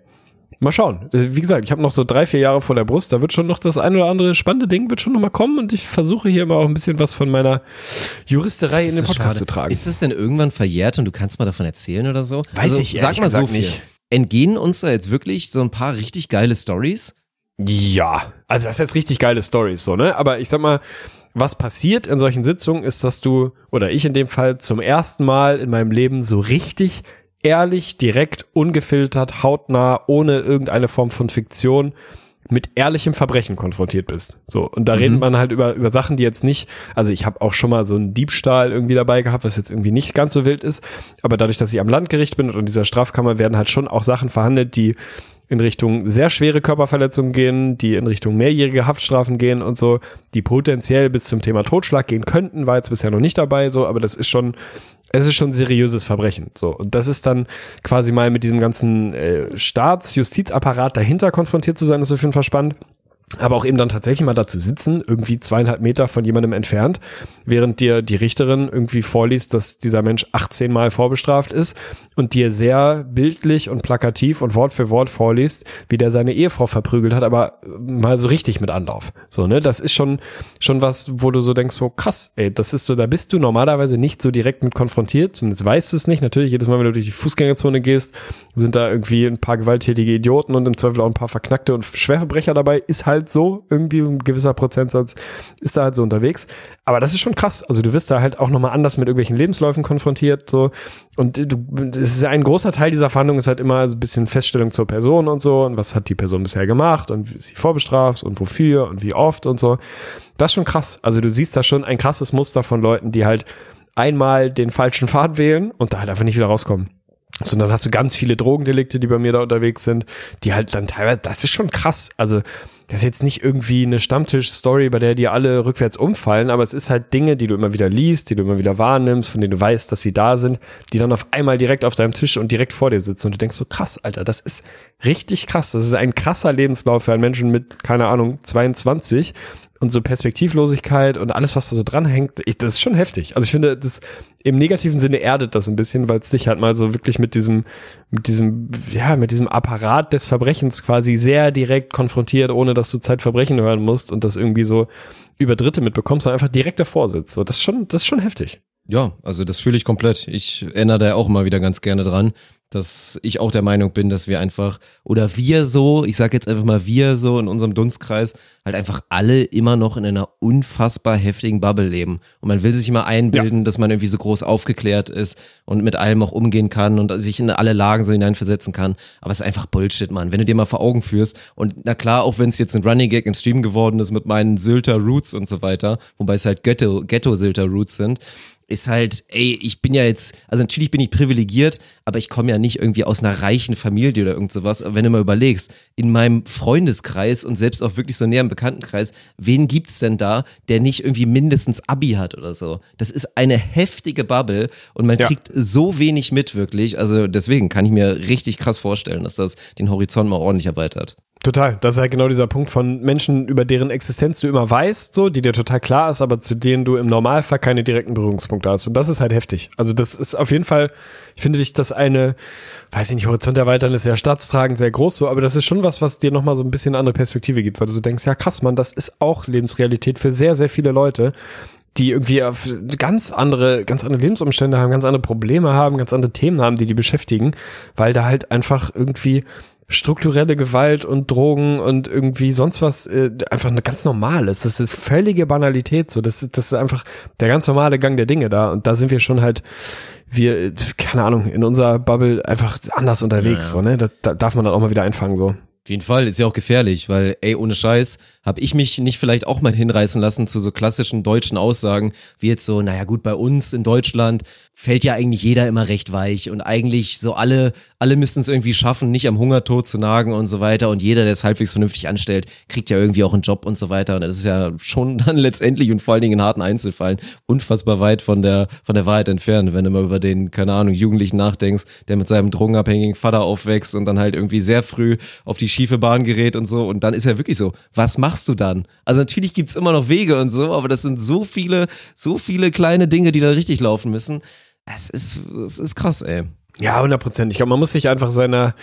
mal schauen. Wie gesagt, ich habe noch so drei, vier Jahre vor der Brust. Da wird schon noch das ein oder andere spannende Ding wird schon noch mal kommen und ich versuche hier immer auch ein bisschen was von meiner Juristerei in den Podcast schade. zu tragen. Ist das denn irgendwann verjährt und du kannst mal davon erzählen oder so? Weiß ich Sag mal so nicht. Entgehen uns da jetzt wirklich so ein paar richtig geile Stories? Ja, also das ist jetzt richtig geile Stories so, ne? Aber ich sag mal, was passiert in solchen Sitzungen ist, dass du, oder ich in dem Fall, zum ersten Mal in meinem Leben so richtig ehrlich, direkt, ungefiltert, hautnah, ohne irgendeine Form von Fiktion mit ehrlichem Verbrechen konfrontiert bist. So und da redet man halt über über Sachen, die jetzt nicht, also ich habe auch schon mal so einen Diebstahl irgendwie dabei gehabt, was jetzt irgendwie nicht ganz so wild ist, aber dadurch, dass ich am Landgericht bin und in dieser Strafkammer werden halt schon auch Sachen verhandelt, die in Richtung sehr schwere Körperverletzungen gehen, die in Richtung mehrjährige Haftstrafen gehen und so, die potenziell bis zum Thema Totschlag gehen könnten, war jetzt bisher noch nicht dabei, so, aber das ist schon, es ist schon seriöses Verbrechen, so. Und das ist dann quasi mal mit diesem ganzen äh, Staats-Justizapparat dahinter konfrontiert zu sein, ist auf jeden Fall spannend. Aber auch eben dann tatsächlich mal dazu sitzen, irgendwie zweieinhalb Meter von jemandem entfernt, während dir die Richterin irgendwie vorliest, dass dieser Mensch 18 Mal vorbestraft ist und dir sehr bildlich und plakativ und Wort für Wort vorliest, wie der seine Ehefrau verprügelt hat, aber mal so richtig mit Anlauf. So, ne? Das ist schon, schon was, wo du so denkst, so krass, ey, das ist so, da bist du normalerweise nicht so direkt mit konfrontiert, zumindest weißt du es nicht. Natürlich, jedes Mal, wenn du durch die Fußgängerzone gehst, sind da irgendwie ein paar gewalttätige Idioten und im Zweifel auch ein paar Verknackte und Schwerverbrecher dabei, ist halt so, irgendwie ein gewisser Prozentsatz ist da halt so unterwegs. Aber das ist schon krass. Also du wirst da halt auch nochmal anders mit irgendwelchen Lebensläufen konfrontiert, so. Und du, es ist ein großer Teil dieser Verhandlung ist halt immer so ein bisschen Feststellung zur Person und so und was hat die Person bisher gemacht und wie ist sie vorbestraft und wofür und wie oft und so. Das ist schon krass. Also du siehst da schon ein krasses Muster von Leuten, die halt einmal den falschen Pfad wählen und da halt einfach nicht wieder rauskommen sondern hast du ganz viele Drogendelikte, die bei mir da unterwegs sind, die halt dann teilweise, das ist schon krass. Also, das ist jetzt nicht irgendwie eine Stammtisch-Story, bei der die alle rückwärts umfallen, aber es ist halt Dinge, die du immer wieder liest, die du immer wieder wahrnimmst, von denen du weißt, dass sie da sind, die dann auf einmal direkt auf deinem Tisch und direkt vor dir sitzen und du denkst so, krass, Alter, das ist richtig krass. Das ist ein krasser Lebenslauf für einen Menschen mit, keine Ahnung, 22 und so Perspektivlosigkeit und alles, was da so dranhängt, ich, das ist schon heftig. Also ich finde, das im negativen Sinne erdet das ein bisschen, weil es dich halt mal so wirklich mit diesem, mit diesem, ja, mit diesem Apparat des Verbrechens quasi sehr direkt konfrontiert, ohne dass du Zeitverbrechen hören musst und das irgendwie so über Dritte mitbekommst, sondern einfach direkt davor sitzt. So, das ist schon, das ist schon heftig. Ja, also das fühle ich komplett. Ich erinnere da auch mal wieder ganz gerne dran, dass ich auch der Meinung bin, dass wir einfach, oder wir so, ich sage jetzt einfach mal wir so in unserem Dunstkreis, halt einfach alle immer noch in einer unfassbar heftigen Bubble leben. Und man will sich immer einbilden, ja. dass man irgendwie so groß aufgeklärt ist und mit allem auch umgehen kann und sich in alle Lagen so hineinversetzen kann. Aber es ist einfach Bullshit, Mann. Wenn du dir mal vor Augen führst, und na klar, auch wenn es jetzt ein Running Gag im Stream geworden ist mit meinen Sylter Roots und so weiter, wobei es halt Ghetto-Sylter Roots sind, ist halt, ey, ich bin ja jetzt, also natürlich bin ich privilegiert, aber ich komme ja nicht irgendwie aus einer reichen Familie oder irgend sowas. Aber wenn du mal überlegst, in meinem Freundeskreis und selbst auch wirklich so näher im Bekanntenkreis, wen gibt's denn da, der nicht irgendwie mindestens Abi hat oder so? Das ist eine heftige Bubble und man ja. kriegt so wenig mit wirklich. Also deswegen kann ich mir richtig krass vorstellen, dass das den Horizont mal ordentlich erweitert. Total. Das ist halt genau dieser Punkt von Menschen, über deren Existenz du immer weißt, so, die dir total klar ist, aber zu denen du im Normalfall keine direkten Berührungspunkte hast. Und das ist halt heftig. Also das ist auf jeden Fall, ich finde dich, das eine, weiß ich nicht, Horizont erweitern ist sehr staatstragend, sehr groß so, aber das ist schon was, was dir nochmal so ein bisschen andere Perspektive gibt, weil du so denkst, ja krass, man, das ist auch Lebensrealität für sehr, sehr viele Leute die irgendwie ganz andere, ganz andere Lebensumstände haben, ganz andere Probleme haben, ganz andere Themen haben, die die beschäftigen, weil da halt einfach irgendwie strukturelle Gewalt und Drogen und irgendwie sonst was äh, einfach eine ganz normal ist. Das ist völlige Banalität so. Das ist, das ist einfach der ganz normale Gang der Dinge da. Und da sind wir schon halt, wir, keine Ahnung, in unserer Bubble einfach anders unterwegs. Ja, ja. So, ne? Da, da darf man dann auch mal wieder einfangen. so. Auf jeden Fall ist ja auch gefährlich, weil, ey, ohne Scheiß, habe ich mich nicht vielleicht auch mal hinreißen lassen zu so klassischen deutschen Aussagen, wie jetzt so, naja gut, bei uns in Deutschland fällt ja eigentlich jeder immer recht weich und eigentlich so alle, alle müssen es irgendwie schaffen, nicht am Hungertod zu nagen und so weiter und jeder, der es halbwegs vernünftig anstellt, kriegt ja irgendwie auch einen Job und so weiter und das ist ja schon dann letztendlich und vor allen Dingen in harten Einzelfällen unfassbar weit von der, von der Wahrheit entfernt, wenn du mal über den, keine Ahnung, Jugendlichen nachdenkst, der mit seinem drogenabhängigen Vater aufwächst und dann halt irgendwie sehr früh auf die schiefe Bahn gerät und so und dann ist ja wirklich so, was machst du dann? Also natürlich gibt's immer noch Wege und so, aber das sind so viele, so viele kleine Dinge, die da richtig laufen müssen. Es ist, es ist krass, ey. Ja, 100 Prozent. Ich glaube, man muss sich einfach seiner,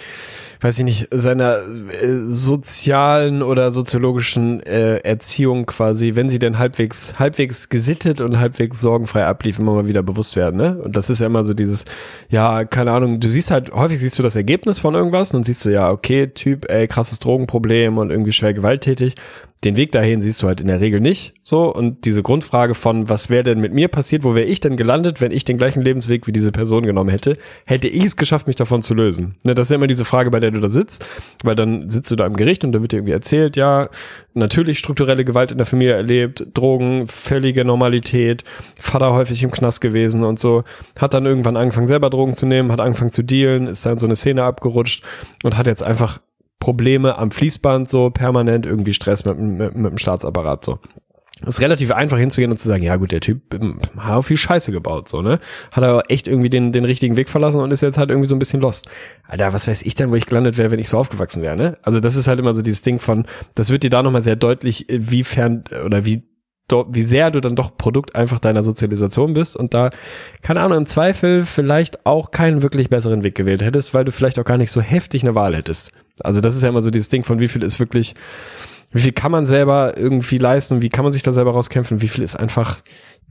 weiß ich nicht, seiner äh, sozialen oder soziologischen äh, Erziehung quasi, wenn sie denn halbwegs, halbwegs gesittet und halbwegs sorgenfrei ablief, immer mal wieder bewusst werden, ne? Und das ist ja immer so dieses, ja, keine Ahnung, du siehst halt, häufig siehst du das Ergebnis von irgendwas und siehst du, ja, okay, Typ, ey, krasses Drogenproblem und irgendwie schwer gewalttätig. Den Weg dahin siehst du halt in der Regel nicht. So und diese Grundfrage von was wäre denn mit mir passiert, wo wäre ich denn gelandet, wenn ich den gleichen Lebensweg wie diese Person genommen hätte, hätte ich es geschafft, mich davon zu lösen. Ne, das ist ja immer diese Frage, bei der du da sitzt, weil dann sitzt du da im Gericht und da wird dir irgendwie erzählt, ja, natürlich strukturelle Gewalt in der Familie erlebt, Drogen, völlige Normalität, Vater häufig im Knast gewesen und so, hat dann irgendwann angefangen selber Drogen zu nehmen, hat angefangen zu dealen, ist dann so eine Szene abgerutscht und hat jetzt einfach Probleme am Fließband, so permanent irgendwie Stress mit, mit, mit dem Staatsapparat, so. Es ist relativ einfach hinzugehen und zu sagen, ja gut, der Typ ähm, hat auch viel Scheiße gebaut, so, ne? Hat er echt irgendwie den, den richtigen Weg verlassen und ist jetzt halt irgendwie so ein bisschen lost. Alter, was weiß ich denn, wo ich gelandet wäre, wenn ich so aufgewachsen wäre, ne? Also das ist halt immer so dieses Ding von, das wird dir da nochmal sehr deutlich, wie fern oder wie wie sehr du dann doch Produkt einfach deiner Sozialisation bist und da, keine Ahnung, im Zweifel vielleicht auch keinen wirklich besseren Weg gewählt hättest, weil du vielleicht auch gar nicht so heftig eine Wahl hättest. Also das ist ja immer so dieses Ding von wie viel ist wirklich, wie viel kann man selber irgendwie leisten, wie kann man sich da selber rauskämpfen, wie viel ist einfach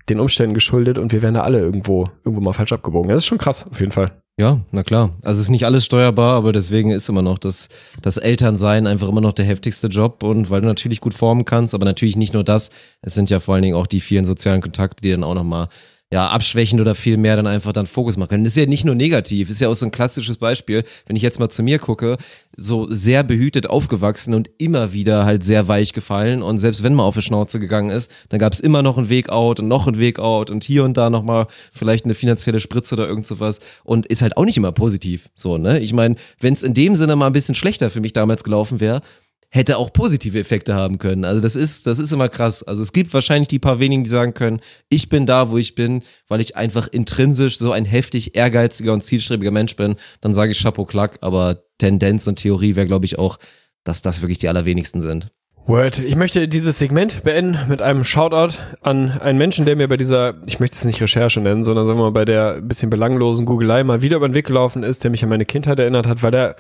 den Umständen geschuldet und wir werden da alle irgendwo, irgendwo mal falsch abgebogen. Das ist schon krass, auf jeden Fall. Ja, na klar. Also es ist nicht alles steuerbar, aber deswegen ist immer noch das, das Elternsein einfach immer noch der heftigste Job und weil du natürlich gut formen kannst, aber natürlich nicht nur das. Es sind ja vor allen Dingen auch die vielen sozialen Kontakte, die dann auch nochmal ja, abschwächend oder viel mehr dann einfach dann Fokus machen können. Das ist ja nicht nur negativ, ist ja auch so ein klassisches Beispiel, wenn ich jetzt mal zu mir gucke, so sehr behütet aufgewachsen und immer wieder halt sehr weich gefallen und selbst wenn man auf die Schnauze gegangen ist, dann gab es immer noch einen Weg out und noch einen Weg out und hier und da nochmal vielleicht eine finanzielle Spritze oder irgend sowas und ist halt auch nicht immer positiv, so, ne? Ich meine, wenn es in dem Sinne mal ein bisschen schlechter für mich damals gelaufen wäre, hätte auch positive Effekte haben können. Also das ist, das ist immer krass. Also es gibt wahrscheinlich die paar wenigen, die sagen können, ich bin da, wo ich bin, weil ich einfach intrinsisch so ein heftig ehrgeiziger und zielstrebiger Mensch bin. Dann sage ich Chapeau Klack, aber Tendenz und Theorie wäre, glaube ich, auch, dass das wirklich die allerwenigsten sind. Word. Ich möchte dieses Segment beenden mit einem Shoutout an einen Menschen, der mir bei dieser, ich möchte es nicht Recherche nennen, sondern sagen wir mal bei der bisschen belanglosen Googelei mal wieder über den Weg gelaufen ist, der mich an meine Kindheit erinnert hat, weil der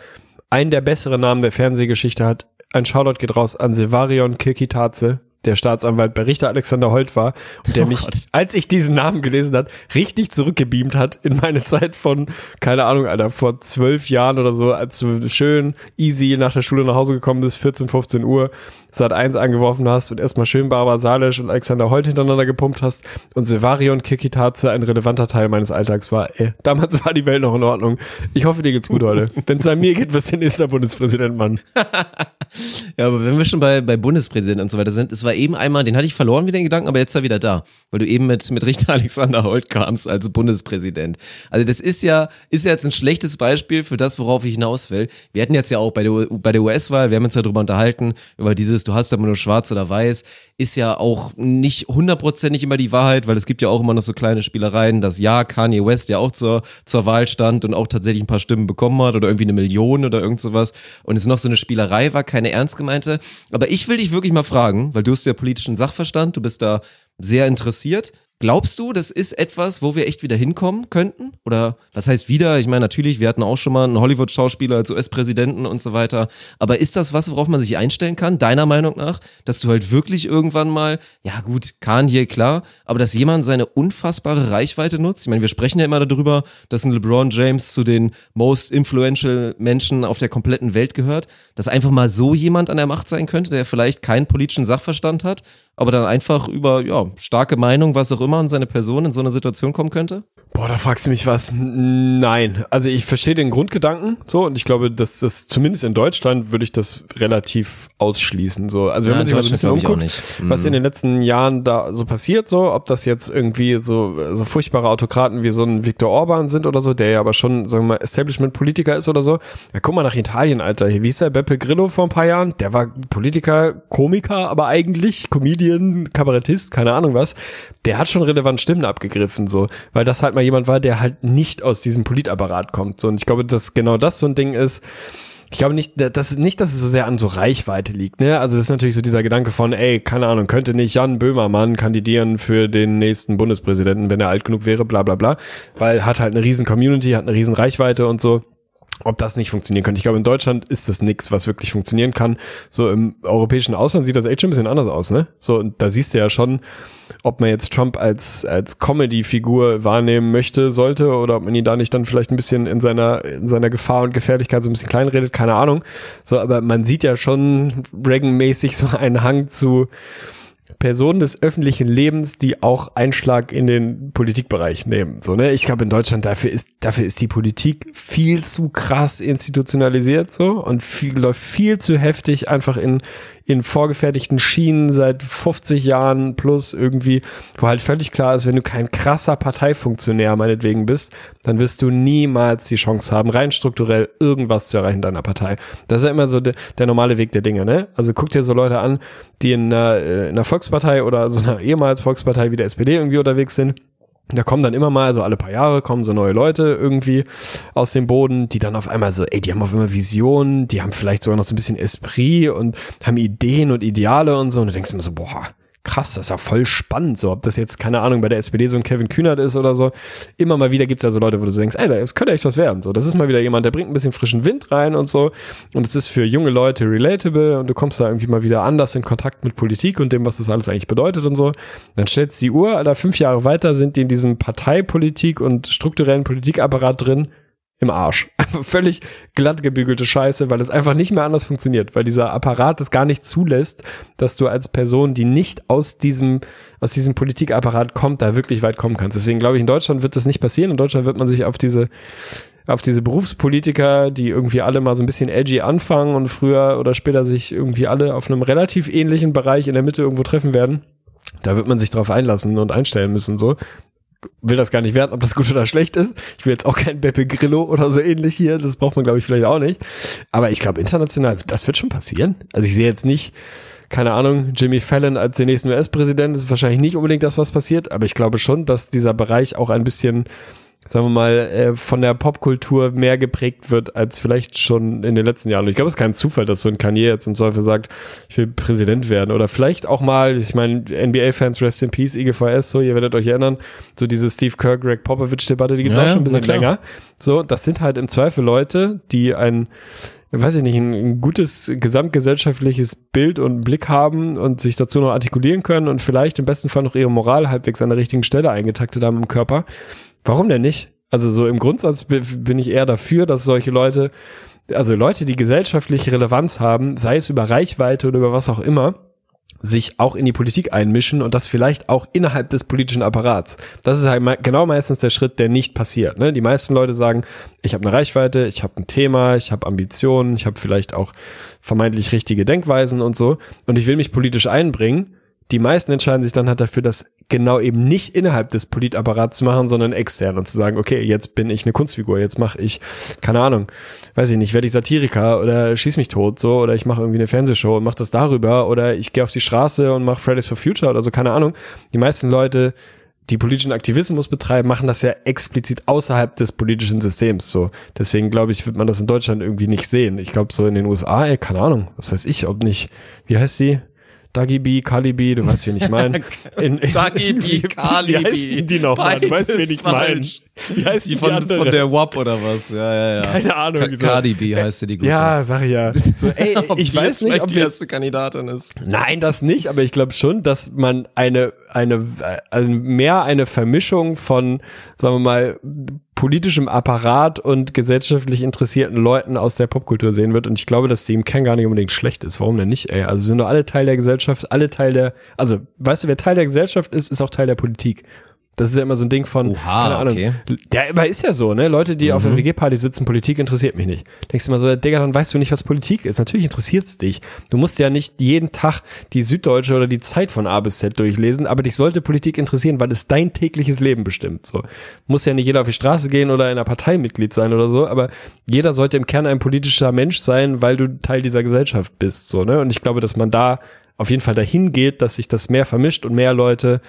einen der besseren Namen der Fernsehgeschichte hat, ein Shoutout geht raus an Silvarion Kirkitatze, der Staatsanwalt bei Richter Alexander Holt war und der oh mich, Gott. als ich diesen Namen gelesen hat, richtig zurückgebeamt hat in meine Zeit von, keine Ahnung, Alter, vor zwölf Jahren oder so, als du schön easy nach der Schule nach Hause gekommen bist, 14, 15 Uhr, Sat 1 angeworfen hast und erstmal schön Barbara Salisch und Alexander Holt hintereinander gepumpt hast und Silvarion Kikitaze ein relevanter Teil meines Alltags war. Ey, damals war die Welt noch in Ordnung. Ich hoffe, dir geht's gut heute. Wenn es an mir geht, wirst du der Bundespräsident, Mann. ja, aber wenn wir schon bei, bei Bundespräsidenten und so weiter sind, es war eben einmal, den hatte ich verloren wieder den Gedanken, aber jetzt ist er wieder da, weil du eben mit, mit Richter Alexander Holt kamst als Bundespräsident. Also das ist ja, ist ja jetzt ein schlechtes Beispiel für das, worauf ich hinaus will. Wir hatten jetzt ja auch bei der, bei der US-Wahl, wir haben uns ja darüber unterhalten, über dieses, du hast aber nur schwarz oder weiß, ist ja auch nicht hundertprozentig immer die Wahrheit, weil es gibt ja auch immer noch so kleine Spielereien, dass ja, Kanye West ja auch zur, zur Wahl stand und auch tatsächlich ein paar Stimmen bekommen hat oder irgendwie eine Million oder irgend sowas und es noch so eine Spielerei war, keine ernst gemeinte. Aber ich will dich wirklich mal fragen, weil du hast ja politischen Sachverstand, du bist da sehr interessiert. Glaubst du, das ist etwas, wo wir echt wieder hinkommen könnten? Oder was heißt wieder? Ich meine, natürlich, wir hatten auch schon mal einen Hollywood-Schauspieler als US-Präsidenten und so weiter. Aber ist das was, worauf man sich einstellen kann, deiner Meinung nach? Dass du halt wirklich irgendwann mal, ja gut, Kanye, klar, aber dass jemand seine unfassbare Reichweite nutzt? Ich meine, wir sprechen ja immer darüber, dass ein LeBron James zu den most influential Menschen auf der kompletten Welt gehört. Dass einfach mal so jemand an der Macht sein könnte, der vielleicht keinen politischen Sachverstand hat, aber dann einfach über, ja, starke Meinung, was auch immer, an seine Person in so eine Situation kommen könnte? Boah, da fragst du mich was. Nein. Also ich verstehe den Grundgedanken so und ich glaube, dass das zumindest in Deutschland würde ich das relativ ausschließen. So. Also wenn ja, man sich mal so ein bisschen umguckt, mhm. was in den letzten Jahren da so passiert, so, ob das jetzt irgendwie so, so furchtbare Autokraten wie so ein Viktor Orban sind oder so, der ja aber schon, sagen wir mal, Establishment-Politiker ist oder so. Ja, guck mal nach Italien, Alter. Wie ist der Beppe Grillo vor ein paar Jahren? Der war Politiker, Komiker, aber eigentlich Comedian, Kabarettist, keine Ahnung was. Der hat schon relevant Stimmen abgegriffen, so, weil das halt mal jemand war, der halt nicht aus diesem Politapparat kommt. So, und ich glaube, dass genau das so ein Ding ist. Ich glaube nicht, das ist nicht, dass es so sehr an so Reichweite liegt, ne? Also das ist natürlich so dieser Gedanke von, ey, keine Ahnung, könnte nicht Jan Böhmermann kandidieren für den nächsten Bundespräsidenten, wenn er alt genug wäre, bla bla bla. Weil hat halt eine riesen Community, hat eine riesen Reichweite und so. Ob das nicht funktionieren könnte. Ich glaube, in Deutschland ist das nichts, was wirklich funktionieren kann. So im europäischen Ausland sieht das echt schon ein bisschen anders aus, ne? So, und da siehst du ja schon, ob man jetzt Trump als, als Comedy-Figur wahrnehmen möchte, sollte, oder ob man ihn da nicht dann vielleicht ein bisschen in seiner, in seiner Gefahr und Gefährlichkeit so ein bisschen kleinredet, keine Ahnung. So, aber man sieht ja schon Reagan-mäßig so einen Hang zu, Personen des öffentlichen Lebens, die auch Einschlag in den Politikbereich nehmen. So, ne? Ich glaube, in Deutschland dafür ist, dafür ist die Politik viel zu krass institutionalisiert so und viel, läuft viel zu heftig einfach in, in vorgefertigten Schienen seit 50 Jahren plus irgendwie, wo halt völlig klar ist, wenn du kein krasser Parteifunktionär meinetwegen bist, dann wirst du niemals die Chance haben, rein strukturell irgendwas zu erreichen in deiner Partei. Das ist ja immer so de, der normale Weg der Dinge, ne? Also guck dir so Leute an, die in einer, äh, in einer Volkspartei oder so einer ehemals Volkspartei wie der SPD irgendwie unterwegs sind da kommen dann immer mal, so alle paar Jahre kommen so neue Leute irgendwie aus dem Boden, die dann auf einmal so, ey, die haben auf einmal Visionen, die haben vielleicht sogar noch so ein bisschen Esprit und haben Ideen und Ideale und so. Und du denkst immer so, boah, krass, das ist ja voll spannend, so ob das jetzt, keine Ahnung, bei der SPD so ein Kevin Kühnert ist oder so. Immer mal wieder gibt's ja so Leute, wo du denkst, ey, das könnte echt was werden. So, das ist mal wieder jemand, der bringt ein bisschen frischen Wind rein und so. Und es ist für junge Leute relatable und du kommst da irgendwie mal wieder anders in Kontakt mit Politik und dem, was das alles eigentlich bedeutet und so. Dann stellst die Uhr, Alter, fünf Jahre weiter sind die in diesem Parteipolitik und strukturellen Politikapparat drin im Arsch. Völlig glatt gebügelte Scheiße, weil es einfach nicht mehr anders funktioniert, weil dieser Apparat es gar nicht zulässt, dass du als Person, die nicht aus diesem, aus diesem Politikapparat kommt, da wirklich weit kommen kannst. Deswegen glaube ich, in Deutschland wird das nicht passieren. In Deutschland wird man sich auf diese, auf diese Berufspolitiker, die irgendwie alle mal so ein bisschen edgy anfangen und früher oder später sich irgendwie alle auf einem relativ ähnlichen Bereich in der Mitte irgendwo treffen werden. Da wird man sich drauf einlassen und einstellen müssen, so will das gar nicht werten, ob das gut oder schlecht ist. Ich will jetzt auch kein Beppe Grillo oder so ähnlich hier. Das braucht man, glaube ich, vielleicht auch nicht. Aber ich glaube, international, das wird schon passieren. Also ich sehe jetzt nicht, keine Ahnung, Jimmy Fallon als den nächsten US-Präsident. Das ist wahrscheinlich nicht unbedingt das, was passiert. Aber ich glaube schon, dass dieser Bereich auch ein bisschen sagen wir mal, äh, von der Popkultur mehr geprägt wird als vielleicht schon in den letzten Jahren. Und ich glaube, es ist kein Zufall, dass so ein Kanye jetzt im Zweifel sagt, ich will Präsident werden. Oder vielleicht auch mal, ich meine, NBA-Fans, Rest in Peace, IGVS, so, ihr werdet euch erinnern, so diese Steve Kerr, Greg Popovich-Debatte, die gibt's ja, auch schon ein bisschen länger. So, das sind halt im Zweifel Leute, die ein weiß ich nicht, ein, ein, gutes gesamtgesellschaftliches Bild und Blick haben und sich dazu noch artikulieren können und vielleicht im besten Fall noch ihre Moral halbwegs an der richtigen Stelle eingetaktet haben im Körper. Warum denn nicht? Also so im Grundsatz bin ich eher dafür, dass solche Leute, also Leute, die gesellschaftliche Relevanz haben, sei es über Reichweite oder über was auch immer, sich auch in die Politik einmischen und das vielleicht auch innerhalb des politischen Apparats. Das ist halt genau meistens der Schritt, der nicht passiert. Ne? Die meisten Leute sagen, ich habe eine Reichweite, ich habe ein Thema, ich habe Ambitionen, ich habe vielleicht auch vermeintlich richtige Denkweisen und so und ich will mich politisch einbringen die meisten entscheiden sich dann halt dafür, das genau eben nicht innerhalb des Politapparats zu machen, sondern extern und zu sagen, okay, jetzt bin ich eine Kunstfigur, jetzt mache ich, keine Ahnung, weiß ich nicht, werde ich Satiriker oder schieß mich tot so oder ich mache irgendwie eine Fernsehshow und mache das darüber oder ich gehe auf die Straße und mache Fridays for Future oder so, keine Ahnung. Die meisten Leute die politischen Aktivismus betreiben, machen das ja explizit außerhalb des politischen Systems so. Deswegen glaube ich, wird man das in Deutschland irgendwie nicht sehen. Ich glaube so in den USA, ey, keine Ahnung, was weiß ich, ob nicht, wie heißt sie? Dagi B, Kali B, du weißt, wen ich meine. Dagi B, Kali B. Wie heißen die nochmal? Du weißt, wen ich meine. Wie heißt die, die von, andere? von der WAP oder was? Ja, ja, ja. Keine Ahnung. Ka Cardi B heißt sie, die gute. Ja, sag ich ja. So, ey, ich weiß nicht, ob die erste Kandidatin ist. Nein, das nicht, aber ich glaube schon, dass man eine, eine, also mehr eine Vermischung von, sagen wir mal, politischem Apparat und gesellschaftlich interessierten Leuten aus der Popkultur sehen wird. Und ich glaube, dass die im Kern gar nicht unbedingt schlecht ist. Warum denn nicht, ey? Also sind doch alle Teil der Gesellschaft, alle Teil der, also weißt du, wer Teil der Gesellschaft ist, ist auch Teil der Politik. Das ist ja immer so ein Ding von, Oha, keine Ahnung. Okay. Der aber ist ja so, ne? Leute, die mhm. auf einer WG-Party sitzen, Politik interessiert mich nicht. Denkst du immer so, Digga, dann weißt du nicht, was Politik ist. Natürlich interessiert's dich. Du musst ja nicht jeden Tag die Süddeutsche oder die Zeit von A bis Z durchlesen, aber dich sollte Politik interessieren, weil es dein tägliches Leben bestimmt. So. Muss ja nicht jeder auf die Straße gehen oder in einer Partei Mitglied sein oder so, aber jeder sollte im Kern ein politischer Mensch sein, weil du Teil dieser Gesellschaft bist, so, ne? Und ich glaube, dass man da auf jeden Fall dahin geht, dass sich das mehr vermischt und mehr Leute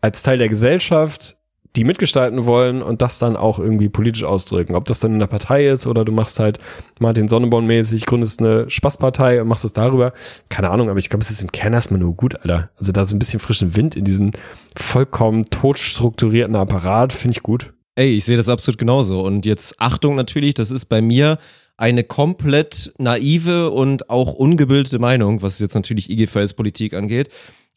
als Teil der Gesellschaft die mitgestalten wollen und das dann auch irgendwie politisch ausdrücken. Ob das dann in der Partei ist oder du machst halt Martin Sonneborn mäßig, gründest eine Spaßpartei und machst es darüber. Keine Ahnung, aber ich glaube, es ist im Kern erstmal nur gut, Alter. Also da so ein bisschen frischen Wind in diesen vollkommen totstrukturierten Apparat finde ich gut. Ey, ich sehe das absolut genauso. Und jetzt Achtung natürlich, das ist bei mir eine komplett naive und auch ungebildete Meinung, was jetzt natürlich IGVS-Politik angeht.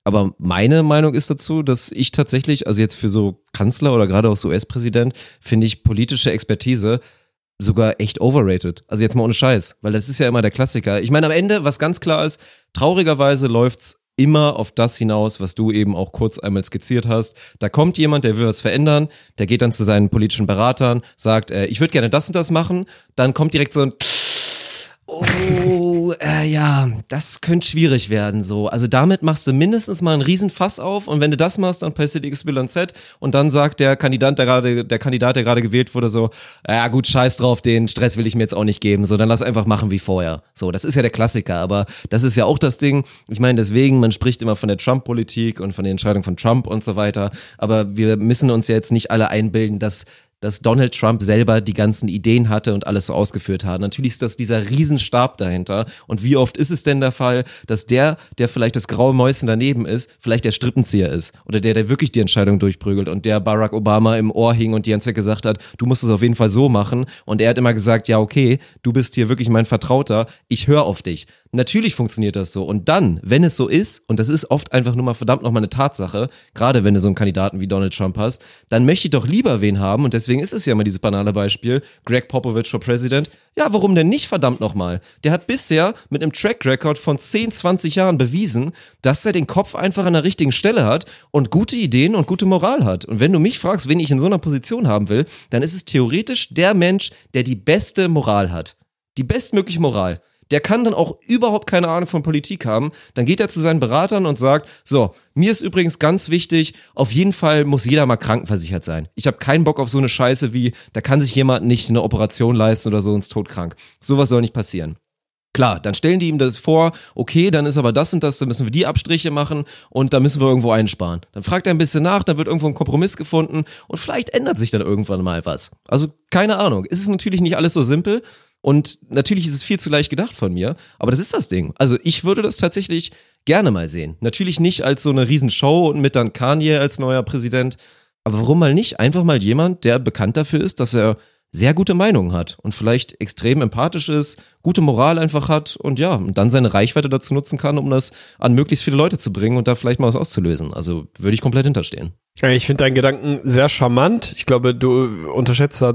Aber meine Meinung ist dazu, dass ich tatsächlich, also jetzt für so Kanzler oder gerade auch so US-Präsident, finde ich politische Expertise sogar echt overrated. Also jetzt mal ohne Scheiß, weil das ist ja immer der Klassiker. Ich meine, am Ende, was ganz klar ist, traurigerweise läuft's immer auf das hinaus, was du eben auch kurz einmal skizziert hast. Da kommt jemand, der will was verändern, der geht dann zu seinen politischen Beratern, sagt, äh, ich würde gerne das und das machen, dann kommt direkt so ein Oh, äh, ja, das könnte schwierig werden so. Also damit machst du mindestens mal einen Riesenfass auf und wenn du das machst, dann passiert X, Y, Z und dann sagt der Kandidat, der gerade, der Kandidat, der gerade gewählt wurde, so, ja gut, scheiß drauf, den Stress will ich mir jetzt auch nicht geben, so, dann lass einfach machen wie vorher. So, das ist ja der Klassiker, aber das ist ja auch das Ding. Ich meine, deswegen, man spricht immer von der Trump-Politik und von der Entscheidung von Trump und so weiter, aber wir müssen uns ja jetzt nicht alle einbilden, dass dass Donald Trump selber die ganzen Ideen hatte und alles so ausgeführt hat. Natürlich ist das dieser Riesenstab dahinter. Und wie oft ist es denn der Fall, dass der, der vielleicht das graue Mäuschen daneben ist, vielleicht der Strippenzieher ist oder der, der wirklich die Entscheidung durchprügelt und der Barack Obama im Ohr hing und die ganze Zeit gesagt hat, du musst es auf jeden Fall so machen. Und er hat immer gesagt, ja, okay, du bist hier wirklich mein Vertrauter, ich höre auf dich. Natürlich funktioniert das so. Und dann, wenn es so ist, und das ist oft einfach nur mal verdammt nochmal eine Tatsache, gerade wenn du so einen Kandidaten wie Donald Trump hast, dann möchte ich doch lieber wen haben, und deswegen ist es ja immer dieses banale Beispiel, Greg Popovich for President. Ja, warum denn nicht verdammt nochmal? Der hat bisher mit einem Track Record von 10, 20 Jahren bewiesen, dass er den Kopf einfach an der richtigen Stelle hat und gute Ideen und gute Moral hat. Und wenn du mich fragst, wen ich in so einer Position haben will, dann ist es theoretisch der Mensch, der die beste Moral hat. Die bestmögliche Moral der kann dann auch überhaupt keine Ahnung von Politik haben. Dann geht er zu seinen Beratern und sagt, so, mir ist übrigens ganz wichtig, auf jeden Fall muss jeder mal krankenversichert sein. Ich habe keinen Bock auf so eine Scheiße wie, da kann sich jemand nicht eine Operation leisten oder so ins Tod krank. Sowas soll nicht passieren. Klar, dann stellen die ihm das vor, okay, dann ist aber das und das, dann müssen wir die Abstriche machen und da müssen wir irgendwo einsparen. Dann fragt er ein bisschen nach, dann wird irgendwo ein Kompromiss gefunden und vielleicht ändert sich dann irgendwann mal was. Also keine Ahnung. Es ist natürlich nicht alles so simpel, und natürlich ist es viel zu leicht gedacht von mir, aber das ist das Ding. Also ich würde das tatsächlich gerne mal sehen. Natürlich nicht als so eine Riesenshow und mit dann Kanye als neuer Präsident. Aber warum mal nicht? Einfach mal jemand, der bekannt dafür ist, dass er sehr gute Meinungen hat und vielleicht extrem empathisch ist, gute Moral einfach hat und ja, und dann seine Reichweite dazu nutzen kann, um das an möglichst viele Leute zu bringen und da vielleicht mal was auszulösen. Also würde ich komplett hinterstehen. Ich finde deinen Gedanken sehr charmant. Ich glaube, du unterschätzt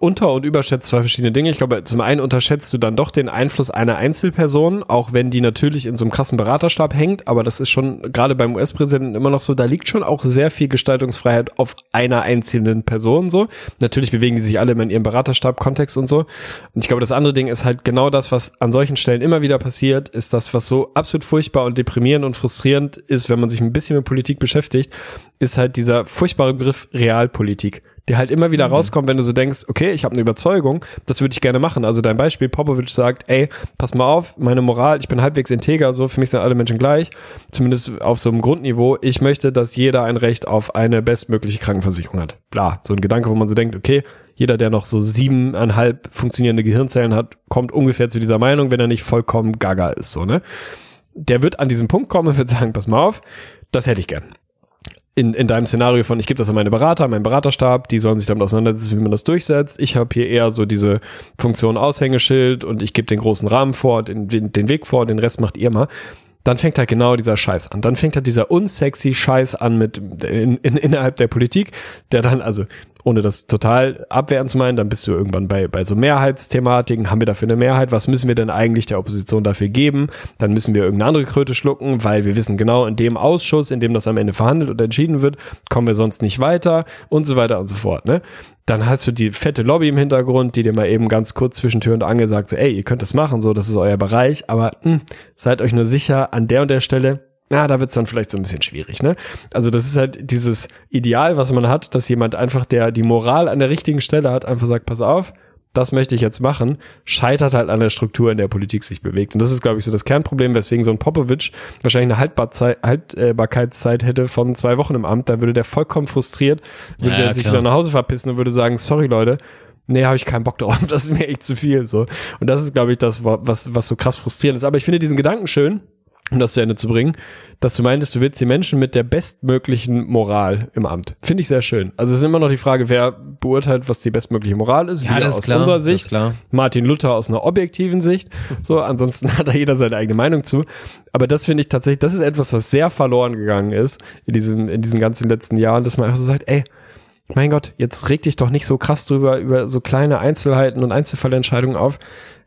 unter- und überschätzt zwei verschiedene Dinge. Ich glaube, zum einen unterschätzt du dann doch den Einfluss einer Einzelperson, auch wenn die natürlich in so einem krassen Beraterstab hängt. Aber das ist schon gerade beim US-Präsidenten immer noch so, da liegt schon auch sehr viel Gestaltungsfreiheit auf einer einzelnen Person so. Natürlich bewegen die sich alle immer in ihrem Beraterstab-Kontext und so. Und ich glaube, das andere Ding ist halt genau das, was an solchen Stellen immer wieder passiert, ist das, was so absolut furchtbar und deprimierend und frustrierend ist, wenn man sich ein bisschen mit Politik beschäftigt, ist halt dieser furchtbare Begriff Realpolitik, der halt immer wieder mhm. rauskommt, wenn du so denkst, okay, ich habe eine Überzeugung, das würde ich gerne machen. Also dein Beispiel, Popovic sagt, ey, pass mal auf, meine Moral, ich bin halbwegs integer, so für mich sind alle Menschen gleich, zumindest auf so einem Grundniveau. Ich möchte, dass jeder ein Recht auf eine bestmögliche Krankenversicherung hat. Bla, so ein Gedanke, wo man so denkt, okay, jeder, der noch so siebeneinhalb funktionierende Gehirnzellen hat, kommt ungefähr zu dieser Meinung, wenn er nicht vollkommen gaga ist, so, ne? Der wird an diesen Punkt kommen und wird sagen, pass mal auf, das hätte ich gern in, in deinem Szenario von, ich gebe das an meine Berater, meinen Beraterstab, die sollen sich damit auseinandersetzen, wie man das durchsetzt. Ich habe hier eher so diese Funktion Aushängeschild und ich gebe den großen Rahmen vor, den, den Weg vor, den Rest macht ihr mal. Dann fängt halt genau dieser Scheiß an. Dann fängt halt dieser unsexy Scheiß an mit in, in, innerhalb der Politik, der dann also ohne das total abwerten zu meinen, dann bist du irgendwann bei, bei so Mehrheitsthematiken. Haben wir dafür eine Mehrheit? Was müssen wir denn eigentlich der Opposition dafür geben? Dann müssen wir irgendeine andere Kröte schlucken, weil wir wissen genau, in dem Ausschuss, in dem das am Ende verhandelt und entschieden wird, kommen wir sonst nicht weiter und so weiter und so fort. Ne? Dann hast du die fette Lobby im Hintergrund, die dir mal eben ganz kurz zwischen Tür und Angel sagt, so, ey, ihr könnt das machen, so, das ist euer Bereich, aber mh, hm, seid euch nur sicher, an der und der Stelle na, da wird's dann vielleicht so ein bisschen schwierig, ne? Also das ist halt dieses Ideal, was man hat, dass jemand einfach, der die Moral an der richtigen Stelle hat, einfach sagt, pass auf, das möchte ich jetzt machen, scheitert halt an der Struktur, in der Politik sich bewegt. Und das ist, glaube ich, so das Kernproblem, weswegen so ein Popovic wahrscheinlich eine Haltbarzeit, Haltbarkeitszeit hätte von zwei Wochen im Amt. Da würde der vollkommen frustriert, würde ja, der sich wieder nach Hause verpissen und würde sagen, sorry Leute, nee, habe ich keinen Bock drauf, das ist mir echt zu viel. so. Und das ist, glaube ich, das, was, was so krass frustrierend ist. Aber ich finde diesen Gedanken schön, um das zu Ende zu bringen, dass du meintest, du willst die Menschen mit der bestmöglichen Moral im Amt. Finde ich sehr schön. Also es ist immer noch die Frage, wer beurteilt, was die bestmögliche Moral ist. Ja, Wir das ist aus klar, unserer Sicht. Martin Luther aus einer objektiven Sicht. So, ansonsten hat da jeder seine eigene Meinung zu. Aber das finde ich tatsächlich, das ist etwas, was sehr verloren gegangen ist in diesem, in diesen ganzen letzten Jahren, dass man einfach so sagt, ey, mein Gott, jetzt reg dich doch nicht so krass drüber, über so kleine Einzelheiten und Einzelfallentscheidungen auf.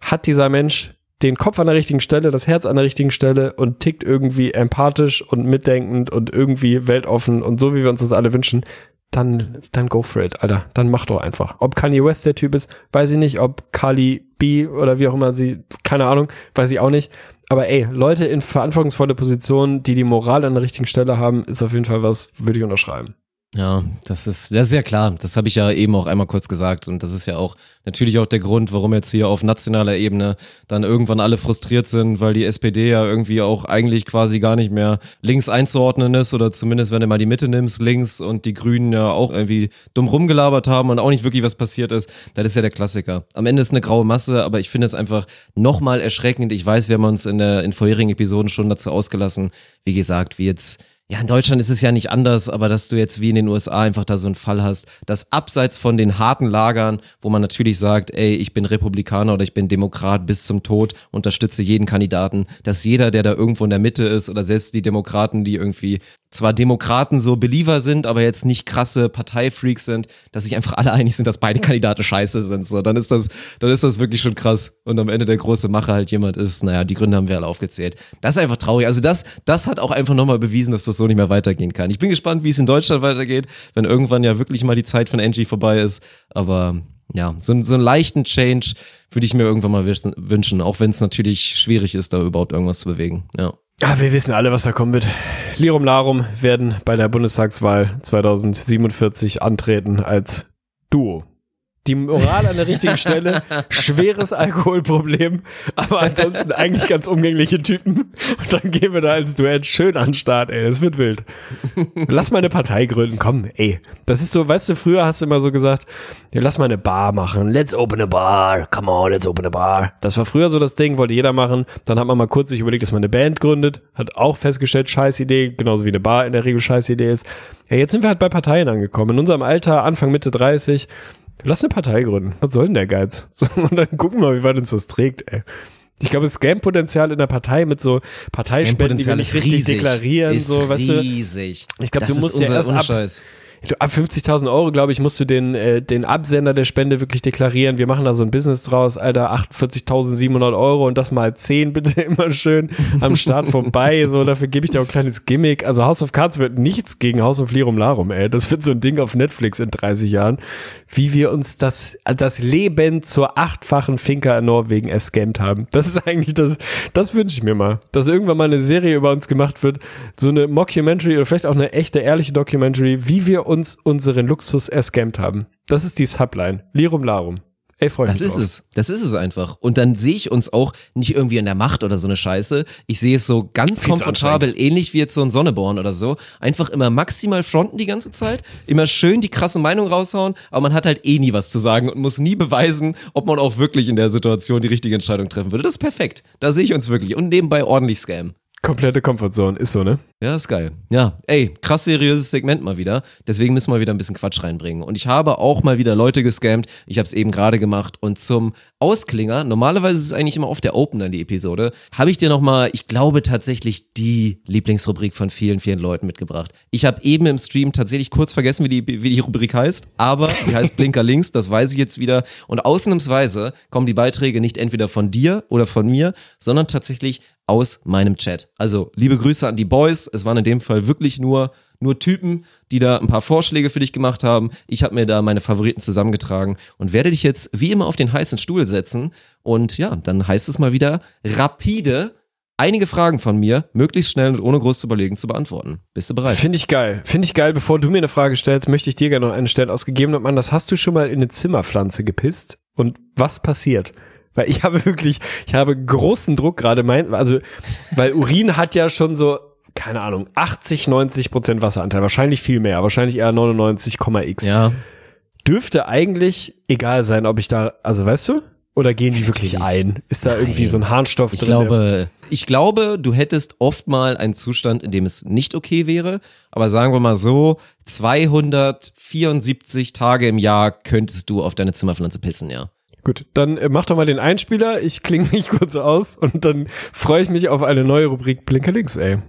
Hat dieser Mensch den Kopf an der richtigen Stelle, das Herz an der richtigen Stelle und tickt irgendwie empathisch und mitdenkend und irgendwie weltoffen und so, wie wir uns das alle wünschen, dann, dann go for it, Alter. Dann mach doch einfach. Ob Kanye West der Typ ist, weiß ich nicht. Ob Kali B oder wie auch immer sie, keine Ahnung, weiß ich auch nicht. Aber ey, Leute in verantwortungsvolle Positionen, die die Moral an der richtigen Stelle haben, ist auf jeden Fall was, würde ich unterschreiben. Ja, das ist, das ist ja klar. Das habe ich ja eben auch einmal kurz gesagt. Und das ist ja auch natürlich auch der Grund, warum jetzt hier auf nationaler Ebene dann irgendwann alle frustriert sind, weil die SPD ja irgendwie auch eigentlich quasi gar nicht mehr links einzuordnen ist oder zumindest, wenn du mal die Mitte nimmst, links und die Grünen ja auch irgendwie dumm rumgelabert haben und auch nicht wirklich was passiert ist. Das ist ja der Klassiker. Am Ende ist eine graue Masse, aber ich finde es einfach nochmal erschreckend. Ich weiß, wir haben uns in der, in vorherigen Episoden schon dazu ausgelassen, wie gesagt, wie jetzt ja, in Deutschland ist es ja nicht anders, aber dass du jetzt wie in den USA einfach da so einen Fall hast, dass abseits von den harten Lagern, wo man natürlich sagt, ey, ich bin Republikaner oder ich bin Demokrat bis zum Tod, unterstütze jeden Kandidaten, dass jeder, der da irgendwo in der Mitte ist oder selbst die Demokraten, die irgendwie zwar Demokraten so Believer sind, aber jetzt nicht krasse Parteifreaks sind, dass sich einfach alle einig sind, dass beide Kandidaten scheiße sind. So, dann ist das, dann ist das wirklich schon krass. Und am Ende der große Macher halt jemand ist, naja, die Gründe haben wir alle aufgezählt. Das ist einfach traurig. Also das, das hat auch einfach nochmal bewiesen, dass das so nicht mehr weitergehen kann. Ich bin gespannt, wie es in Deutschland weitergeht, wenn irgendwann ja wirklich mal die Zeit von Angie vorbei ist. Aber ja, so, so einen leichten Change würde ich mir irgendwann mal wünschen- auch wenn es natürlich schwierig ist, da überhaupt irgendwas zu bewegen. Ja. Ah, wir wissen alle, was da kommen wird. Lirum Larum werden bei der Bundestagswahl 2047 antreten als Duo. Die Moral an der richtigen Stelle, schweres Alkoholproblem, aber ansonsten eigentlich ganz umgängliche Typen. Und dann gehen wir da als Duett schön an den Start, ey, das wird wild. Lass mal eine Partei gründen, komm, ey. Das ist so, weißt du, früher hast du immer so gesagt, ja, lass mal eine Bar machen, let's open a bar, come on, let's open a bar. Das war früher so das Ding, wollte jeder machen. Dann hat man mal kurz sich überlegt, dass man eine Band gründet, hat auch festgestellt, scheiß Idee, genauso wie eine Bar in der Regel scheiß Idee ist. Ja, jetzt sind wir halt bei Parteien angekommen. In unserem Alter, Anfang, Mitte 30, lass eine Partei gründen. Was soll denn der Geiz? So, und dann gucken wir mal, wie weit uns das trägt, ey. Ich glaube, das Scam-Potenzial in der Partei mit so Parteispenden, die wir nicht richtig deklarieren, ist so, weißt du. riesig. Ich glaube, du musst ja erst ab, Unscheiß. du, ab 50.000 Euro, glaube ich, musst du den, äh, den Absender der Spende wirklich deklarieren. Wir machen da so ein Business draus, Alter, 48.700 Euro und das mal 10 bitte immer schön am Start vorbei. So, dafür gebe ich dir auch ein kleines Gimmick. Also House of Cards wird nichts gegen House of Lirum Larum, ey. Das wird so ein Ding auf Netflix in 30 Jahren. Wie wir uns das, das Leben zur achtfachen Finker in Norwegen escampt haben. Das ist eigentlich das, das wünsche ich mir mal. Dass irgendwann mal eine Serie über uns gemacht wird. So eine Mockumentary oder vielleicht auch eine echte, ehrliche Documentary, wie wir uns unseren Luxus escampt haben. Das ist die Subline. Lirum Larum. Ey, Freunde. Das ist es. Das ist es einfach. Und dann sehe ich uns auch nicht irgendwie in der Macht oder so eine Scheiße. Ich sehe es so ganz Viel komfortabel, ähnlich wie jetzt so ein Sonneborn oder so. Einfach immer maximal fronten die ganze Zeit, immer schön die krasse Meinung raushauen, aber man hat halt eh nie was zu sagen und muss nie beweisen, ob man auch wirklich in der Situation die richtige Entscheidung treffen würde. Das ist perfekt. Da sehe ich uns wirklich. Und nebenbei ordentlich Scam. Komplette Comfortzone. Ist so, ne? Ja, ist geil. Ja, ey, krass seriöses Segment mal wieder. Deswegen müssen wir wieder ein bisschen Quatsch reinbringen. Und ich habe auch mal wieder Leute gescammt. Ich habe es eben gerade gemacht. Und zum Ausklinger, normalerweise ist es eigentlich immer auf der Opener die Episode, habe ich dir nochmal, ich glaube tatsächlich die Lieblingsrubrik von vielen, vielen Leuten mitgebracht. Ich habe eben im Stream tatsächlich kurz vergessen, wie die, wie die Rubrik heißt, aber sie heißt Blinker links, das weiß ich jetzt wieder. Und ausnahmsweise kommen die Beiträge nicht entweder von dir oder von mir, sondern tatsächlich aus meinem Chat. Also liebe Grüße an die Boys. Es waren in dem Fall wirklich nur nur Typen, die da ein paar Vorschläge für dich gemacht haben. Ich habe mir da meine Favoriten zusammengetragen und werde dich jetzt wie immer auf den heißen Stuhl setzen. Und ja, dann heißt es mal wieder rapide einige Fragen von mir möglichst schnell und ohne groß zu überlegen zu beantworten. Bist du bereit? Finde ich geil. Finde ich geil. Bevor du mir eine Frage stellst, möchte ich dir gerne noch eine stellen. Ausgegebenem Anlass, hast du schon mal in eine Zimmerpflanze gepisst? Und was passiert? Weil ich habe wirklich, ich habe großen Druck gerade mein, also, weil Urin hat ja schon so, keine Ahnung, 80, 90 Prozent Wasseranteil. Wahrscheinlich viel mehr. Wahrscheinlich eher 99,x. Ja. Dürfte eigentlich egal sein, ob ich da, also weißt du? Oder gehen die wirklich ein? Ist da irgendwie Nein. so ein Harnstoff Ich drin? glaube, ich glaube, du hättest oft mal einen Zustand, in dem es nicht okay wäre. Aber sagen wir mal so, 274 Tage im Jahr könntest du auf deine Zimmerpflanze pissen, ja. Gut, dann äh, mach doch mal den Einspieler. Ich klinge mich kurz aus und dann freue ich mich auf eine neue Rubrik Blinker links, ey.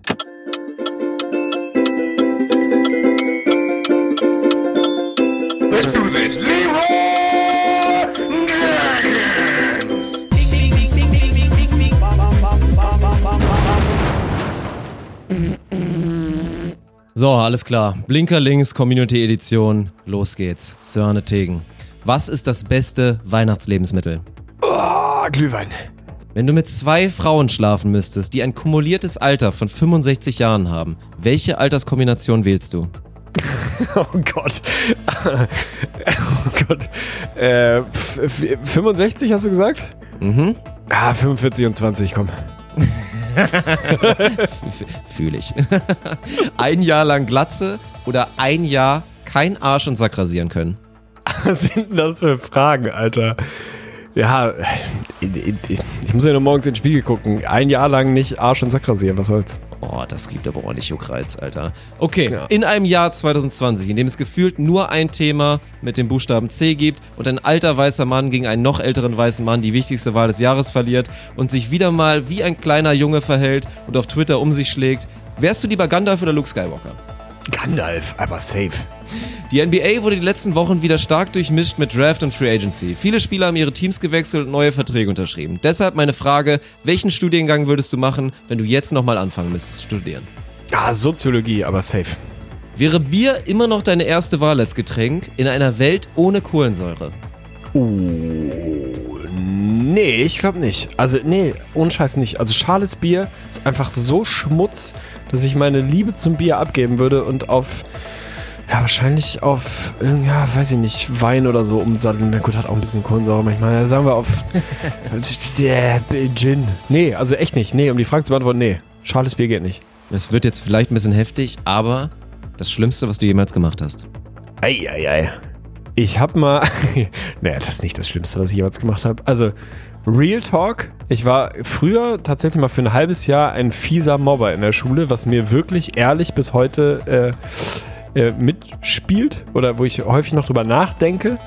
So, alles klar. Blinker links, Community Edition. Los geht's. Sörne Tegen. Was ist das beste Weihnachtslebensmittel? Ah, Glühwein. Wenn du mit zwei Frauen schlafen müsstest, die ein kumuliertes Alter von 65 Jahren haben, welche Alterskombination wählst du? Oh Gott. oh Gott. Äh, f- f- 65 hast du gesagt? Mhm. Ah, 45 und 20, komm. Fühle ich. ein Jahr lang Glatze oder ein Jahr kein Arsch und Sack rasieren können? Was sind denn das für Fragen, Alter? Ja, ich, ich, ich muss ja nur morgens in den Spiegel gucken. Ein Jahr lang nicht Arsch und Sack rasieren, was soll's? Oh, das gibt aber ordentlich Juckreiz, Alter. Okay, Ja. in einem Jahr 2020, in dem es gefühlt nur ein Thema mit dem Buchstaben C gibt und ein alter weißer Mann gegen einen noch älteren weißen Mann die wichtigste Wahl des Jahres verliert und sich wieder mal wie ein kleiner Junge verhält und auf Twitter um sich schlägt, wärst du lieber Gandalf oder Luke Skywalker? Gandalf, aber safe. Die NBA wurde die letzten Wochen wieder stark durchmischt mit Draft und Free Agency. Viele Spieler haben ihre Teams gewechselt und neue Verträge unterschrieben. Deshalb meine Frage, welchen Studiengang würdest du machen, wenn du jetzt nochmal anfangen müsstest zu studieren? Ah, Soziologie, aber safe. Wäre Bier immer noch deine erste Wahl als Getränk in einer Welt ohne Kohlensäure? Oh, nee, ich glaube nicht. Also, nee, ohne Scheiß nicht. Also, schales Bier ist einfach so Schmutz, dass ich meine Liebe zum Bier abgeben würde und auf, ja, wahrscheinlich auf, ja, weiß ich nicht, Wein oder so umsatteln. Na gut, hat auch ein bisschen Kohlensäure manchmal. Ja, sagen wir auf, Gin. Nee, also echt nicht. Nee, um die Frage zu beantworten, nee. Schales Bier geht nicht. Es wird jetzt vielleicht ein bisschen heftig, aber das Schlimmste, was du jemals gemacht hast. Eieiei. Ich hab mal. naja, das ist nicht das Schlimmste, was ich jemals gemacht habe. Also, Real Talk. Ich war früher tatsächlich mal für ein halbes Jahr ein fieser Mobber in der Schule, was mir wirklich ehrlich bis heute äh, äh, mitspielt oder wo ich häufig noch drüber nachdenke.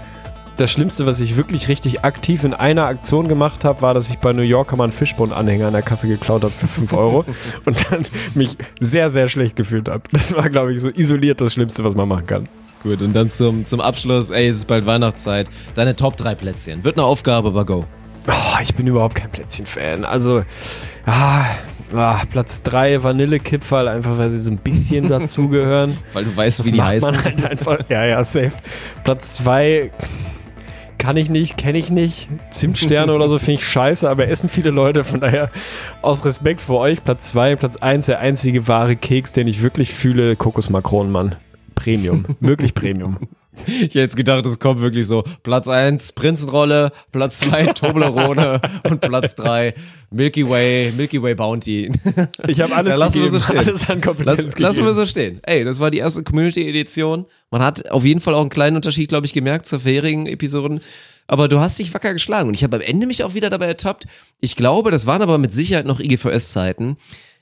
Das Schlimmste, was ich wirklich richtig aktiv in einer Aktion gemacht habe, war, dass ich bei New Yorker mal einen Fischbund-Anhänger an der Kasse geklaut habe für 5 Euro und dann mich sehr, sehr schlecht gefühlt habe. Das war, glaube ich, so isoliert das Schlimmste, was man machen kann. Gut, und dann zum, zum Abschluss, ey, es ist bald Weihnachtszeit. Deine Top 3 Plätzchen. Wird eine Aufgabe, aber go. Oh, ich bin überhaupt kein Plätzchen-Fan. Also, ah, ah, Platz 3 Vanillekipferl, einfach weil sie so ein bisschen dazugehören. Weil du weißt, Das wie die macht heißen. man halt einfach. Ja, ja, safe. Platz 2 kann ich nicht, kenne ich nicht. Zimtsterne oder so finde ich scheiße, aber essen viele Leute. Von daher aus Respekt vor euch. Platz 2, Platz 1 der einzige wahre Keks, den ich wirklich fühle. Kokosmakronen, Mann. Premium. Wirklich Premium. Ich hätte jetzt gedacht, es kommt wirklich so. Platz 1 Prinzenrolle, Platz 2 Toblerone und Platz 3 Milky Way, Milky Way Bounty. Ich habe alles Ja, lassen wir so stehen. alles an Kompetenz Lass, lassen wir so stehen. Ey, das war die erste Community-Edition. Man hat auf jeden Fall auch einen kleinen Unterschied, glaube ich, gemerkt zur vorherigen Episoden. Aber du hast dich wacker geschlagen. Und ich habe am Ende mich auch wieder dabei ertappt. Ich glaube, das waren aber mit Sicherheit noch IGVS-Zeiten.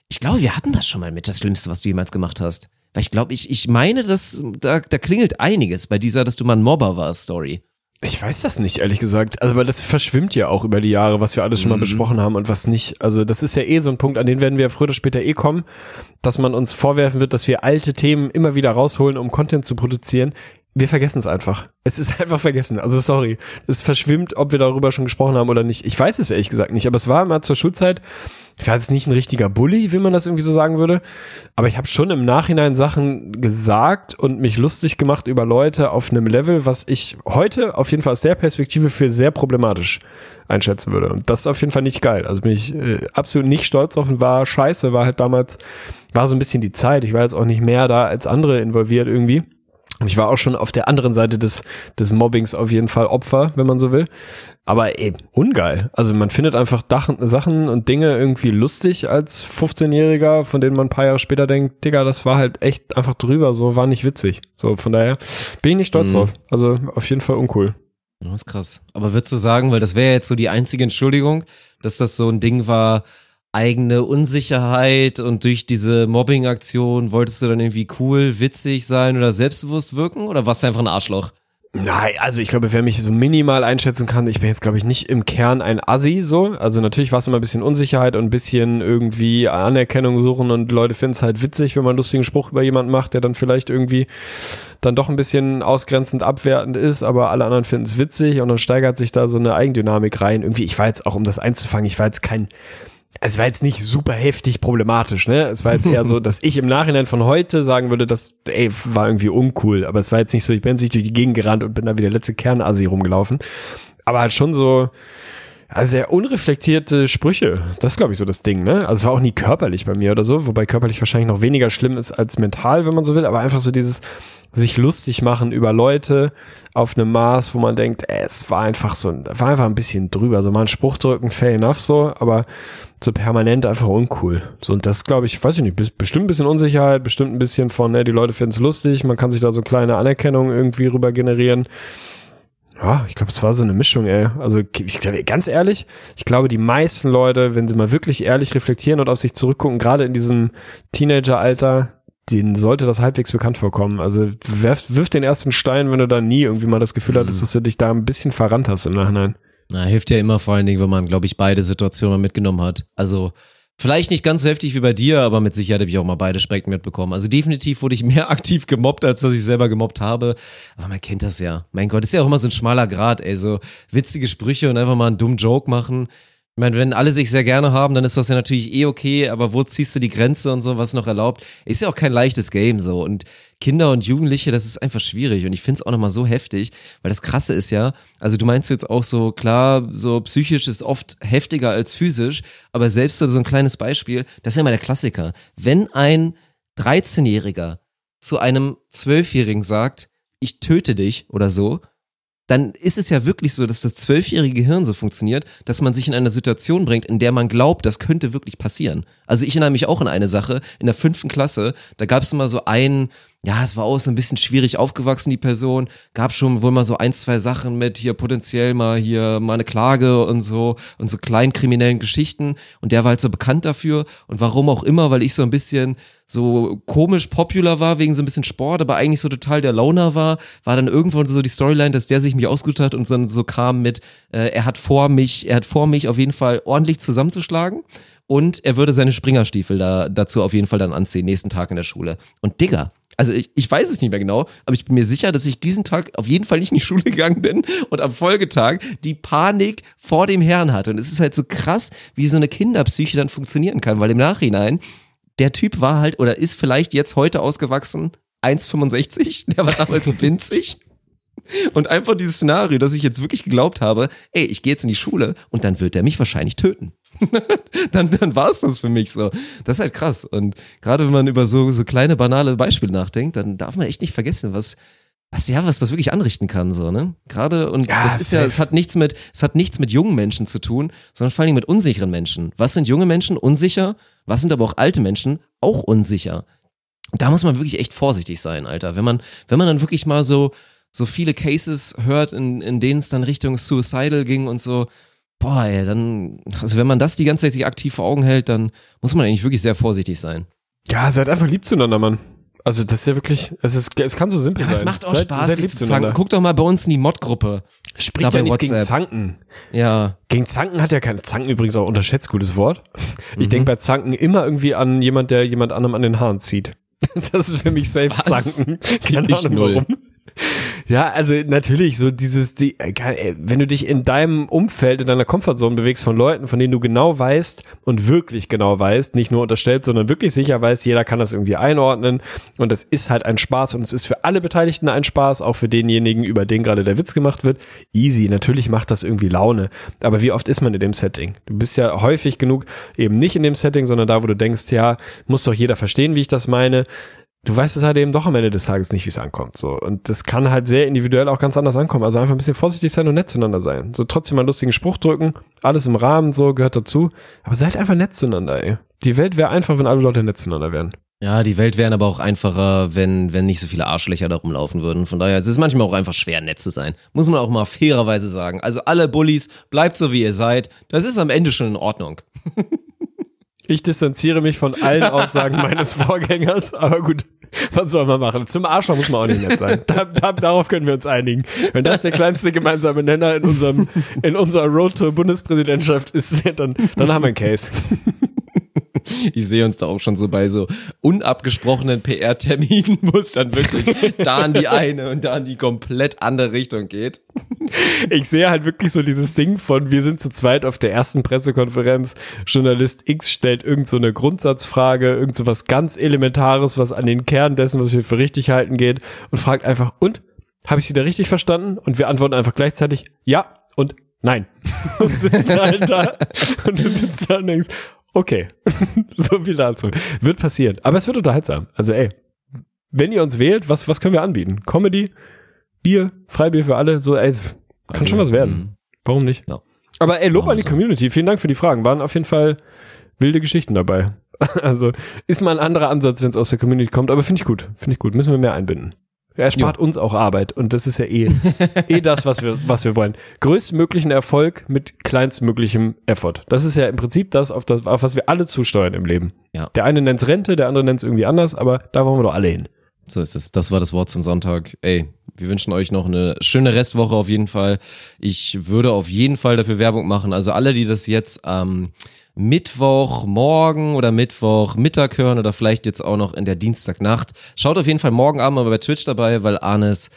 Ich glaube, wir hatten das schon mal mit, das Schlimmste, was du jemals gemacht hast. Weil ich glaube, ich, ich meine, dass da, da klingelt einiges bei dieser, dass du mal ein Mobber warst, Story. Ich weiß das nicht, ehrlich gesagt. Also, weil das verschwimmt ja auch über die Jahre, was wir alles schon mal besprochen haben und was nicht. Also, das ist ja eh so ein Punkt, an den werden wir früher oder später eh kommen, dass man uns vorwerfen wird, dass wir alte Themen immer wieder rausholen, um Content zu produzieren. Wir vergessen es einfach. Es ist einfach vergessen. Also sorry. Es verschwimmt, ob wir darüber schon gesprochen haben oder nicht. Ich weiß es ehrlich gesagt nicht, aber es war mal zur Schulzeit. Ich war jetzt nicht ein richtiger Bully, wie man das irgendwie so sagen würde. Aber ich habe schon im Nachhinein Sachen gesagt und mich lustig gemacht über Leute auf einem Level, was ich heute auf jeden Fall aus der Perspektive für sehr problematisch einschätzen würde. Und das ist auf jeden Fall nicht geil. Also bin ich äh, absolut nicht stolz auf und war scheiße, war halt damals, war so ein bisschen die Zeit. Ich war jetzt auch nicht mehr da als andere involviert irgendwie. Ich war auch schon auf der anderen Seite des, des Mobbings auf jeden Fall Opfer, wenn man so will. Aber ey, ungeil. Also man findet einfach Dach, Sachen und Dinge irgendwie lustig als 15-Jähriger, von denen man ein paar Jahre später denkt, Digga, das war halt echt einfach drüber, so war nicht witzig. So, von daher bin ich nicht stolz Mhm. drauf. Also auf jeden Fall uncool. Das ist krass. Aber würdest du sagen, weil das wäre jetzt so die einzige Entschuldigung, dass das so ein Ding war, eigene Unsicherheit und durch diese Mobbing-Aktion wolltest du dann irgendwie cool, witzig sein oder selbstbewusst wirken oder warst du einfach ein Arschloch? Nein, also ich glaube, wer mich so minimal einschätzen kann, ich bin jetzt, glaube ich, nicht im Kern ein Assi so. Also natürlich war es immer ein bisschen Unsicherheit und ein bisschen irgendwie Anerkennung suchen und Leute finden es halt witzig, wenn man einen lustigen Spruch über jemanden macht, der dann vielleicht irgendwie dann doch ein bisschen ausgrenzend abwertend ist, aber alle anderen finden es witzig und dann steigert sich da so eine Eigendynamik rein. Irgendwie, ich war jetzt auch, um das einzufangen, ich war jetzt kein es war jetzt nicht super heftig problematisch, ne? Es war jetzt eher so, dass ich im Nachhinein von heute sagen würde, das ey, war irgendwie uncool. Aber es war jetzt nicht so, ich bin jetzt nicht durch die Gegend gerannt und bin da wie der letzte Kernasi rumgelaufen. Aber halt schon so, ja, sehr unreflektierte Sprüche. Das ist, glaube ich, so das Ding, ne? Also es war auch nie körperlich bei mir oder so, wobei körperlich wahrscheinlich noch weniger schlimm ist als mental, wenn man so will, aber einfach so dieses sich lustig machen über Leute auf einem Maß, wo man denkt, ey, es war einfach so, war einfach ein bisschen drüber. So mal einen Spruch drücken, fair enough so, aber so permanent einfach uncool. So, und das glaube ich, weiß ich nicht, bestimmt ein bisschen Unsicherheit, bestimmt ein bisschen von, ne, die Leute finden es lustig, man kann sich da so kleine Anerkennung irgendwie rüber generieren. Ja, ich glaube, es war so eine Mischung, ey. Also ich glaube, ganz ehrlich, ich glaube, die meisten Leute, wenn sie mal wirklich ehrlich reflektieren und auf sich zurückgucken, gerade in diesem Teenageralter, denen sollte das halbwegs bekannt vorkommen. Also wirf, wirf den ersten Stein, wenn du da nie irgendwie mal das Gefühl mhm. hattest, dass du dich da ein bisschen verrannt hast im Nachhinein. Na, hilft ja immer vor allen Dingen, wenn man, glaube ich, beide Situationen mitgenommen hat. Also vielleicht nicht ganz so heftig wie bei dir, aber mit Sicherheit habe ich auch mal beide Spektren mitbekommen. Also definitiv wurde ich mehr aktiv gemobbt, als dass ich selber gemobbt habe. Aber man kennt das ja. Mein Gott, ist ja auch immer so ein schmaler Grad, ey. So witzige Sprüche und einfach mal einen dummen Joke machen. Ich meine, wenn alle sich sehr gerne haben, dann ist das ja natürlich eh okay, aber wo ziehst du die Grenze und so, was noch erlaubt? Ist ja auch kein leichtes Game so. Und Kinder und Jugendliche, das ist einfach schwierig. Und ich finde es auch nochmal so heftig, weil das Krasse ist ja, also du meinst jetzt auch so, klar, so psychisch ist oft heftiger als physisch, aber selbst so ein kleines Beispiel, das ist ja immer der Klassiker. Wenn ein 13-Jähriger zu einem 12-Jährigen sagt, ich töte dich oder so, dann ist es ja wirklich so, dass das zwölfjährige Gehirn so funktioniert, dass man sich in eine Situation bringt, in der man glaubt, das könnte wirklich passieren. Also ich erinnere mich auch an eine Sache in der fünften Klasse, da gab es immer so einen, ja, es war auch so ein bisschen schwierig aufgewachsen, die Person. Gab schon wohl mal so ein, zwei Sachen mit hier potenziell mal hier mal eine Klage und so und so kleinkriminellen Geschichten. Und der war halt so bekannt dafür. Und warum auch immer, weil ich so ein bisschen so komisch popular war wegen so ein bisschen Sport, aber eigentlich so total der Loner war, war dann irgendwann so die Storyline, dass der sich mich ausgesucht hat und dann so kam mit, äh, er hat vor mich, er hat vor mich auf jeden Fall ordentlich zusammenzuschlagen und er würde seine Springerstiefel da, dazu auf jeden Fall dann anziehen, nächsten Tag in der Schule. Und Digga, also ich, ich weiß es nicht mehr genau, aber ich bin mir sicher, dass ich diesen Tag auf jeden Fall nicht in die Schule gegangen bin und am Folgetag die Panik vor dem Herrn hatte. Und es ist halt so krass, wie so eine Kinderpsyche dann funktionieren kann, weil im Nachhinein der Typ war halt oder ist vielleicht jetzt heute ausgewachsen 1,65, der war damals winzig. Und einfach dieses Szenario, dass ich jetzt wirklich geglaubt habe, ey, ich gehe jetzt in die Schule und dann wird er mich wahrscheinlich töten. dann dann war es das für mich so. Das ist halt krass. Und gerade wenn man über so, so kleine, banale Beispiele nachdenkt, dann darf man echt nicht vergessen, was, was ja, was das wirklich anrichten kann, so, ne? Gerade, und ja, das ist ja, es hat nichts mit, es hat nichts mit jungen Menschen zu tun, sondern vor allem mit unsicheren Menschen. Was sind junge Menschen? Unsicher. Was sind aber auch alte Menschen? Auch unsicher. Da muss man wirklich echt vorsichtig sein, Alter. Wenn man, wenn man dann wirklich mal so, so viele Cases hört, in, in denen es dann Richtung Suicidal ging und so, boah, ey, dann, also wenn man das die ganze Zeit sich aktiv vor Augen hält, dann muss man eigentlich wirklich sehr vorsichtig sein. Ja, seid einfach lieb zueinander, Mann. Also das ist ja wirklich, es, ist, es kann so simpel ja, sein. Es macht auch seid, Spaß, seid lieb zu zanken. Guck doch mal bei uns in die Mod-Gruppe. Spricht ja nichts gegen Zanken. Ja. Gegen Zanken hat ja keine, Zanken übrigens auch unterschätzt, gutes Wort. Ich mhm. denke bei Zanken immer irgendwie an jemand, der jemand anderem an den Haaren zieht. Das ist für mich safe Was? Zanken. Keine Ahnung warum. Ja, also natürlich so dieses, die, äh, wenn du dich in deinem Umfeld, in deiner Komfortzone bewegst von Leuten, von denen du genau weißt und wirklich genau weißt, nicht nur unterstellt, sondern wirklich sicher weißt, jeder kann das irgendwie einordnen und es ist halt ein Spaß und es ist für alle Beteiligten ein Spaß, auch für denjenigen, über den gerade der Witz gemacht wird. Easy, natürlich macht das irgendwie Laune, aber wie oft ist man in dem Setting? Du bist ja häufig genug eben nicht in dem Setting, sondern da, wo du denkst, ja, muss doch jeder verstehen, wie ich das meine du weißt es halt eben doch am Ende des Tages nicht, wie es ankommt. So. Und das kann halt sehr individuell auch ganz anders ankommen. Also einfach ein bisschen vorsichtig sein und nett zueinander sein. So trotzdem mal einen lustigen Spruch drücken, alles im Rahmen, so gehört dazu. Aber seid einfach nett zueinander, ey. Die Welt wäre einfach, wenn alle Leute nett zueinander wären. Ja, die Welt wären aber auch einfacher, wenn, wenn nicht so viele Arschlöcher da rumlaufen würden. Von daher, es ist manchmal auch einfach schwer, nett zu sein. Muss man auch mal fairerweise sagen. Also alle Bullies, bleibt so wie ihr seid. Das ist am Ende schon in Ordnung. Ich distanziere mich von allen Aussagen meines Vorgängers, aber gut, was soll man machen? Zum Arschloch muss man auch nicht nett sein. Da, da, darauf können wir uns einigen. Wenn das der kleinste gemeinsame Nenner in unserem, in unserer Road to Bundespräsidentschaft ist, dann, dann haben wir einen Case. Ich sehe uns da auch schon so bei so unabgesprochenen PR-Terminen, wo es dann wirklich da in die eine und da in die komplett andere Richtung geht. Ich sehe halt wirklich so dieses Ding von, wir sind zu zweit auf der ersten Pressekonferenz, Journalist X stellt irgend so eine Grundsatzfrage, irgend so was ganz Elementares, was an den Kern dessen, was wir für richtig halten geht und fragt einfach, und? Habe ich Sie da richtig verstanden? Und wir antworten einfach gleichzeitig, ja und nein. Und sitzen halt da und du sitzt da und denkst, okay, so viel dazu. Wird passieren. Aber es wird unterhaltsam. Also ey, wenn ihr uns wählt, was, was können wir anbieten? Comedy, Bier, Freibier für alle, so ey, kann schon was werden. Warum nicht? Ja. Aber ey, Lob an die. Community. Vielen Dank für die Fragen. Waren auf jeden Fall wilde Geschichten dabei. Also ist mal ein anderer Ansatz, wenn es aus der Community kommt, aber finde ich gut. Finde ich gut. Müssen wir mehr einbinden. Er spart uns auch Arbeit und das ist ja eh, eh das, was wir, was wir wollen. Größtmöglichen Erfolg mit kleinstmöglichem Effort. Das ist ja im Prinzip das, auf, das, auf was wir alle zusteuern im Leben. Ja. Der eine nennt es Rente, der andere nennt es irgendwie anders, aber da wollen wir doch alle hin. So ist es. Das war das Wort zum Sonntag. Ey, wir wünschen euch noch eine schöne Restwoche auf jeden Fall. Ich würde auf jeden Fall dafür Werbung machen. Also alle, die das jetzt am Mittwoch morgen oder Mittwoch Mittag hören oder vielleicht jetzt auch noch in der Dienstagnacht, schaut auf jeden Fall morgen Abend mal bei Twitch dabei, weil Arnes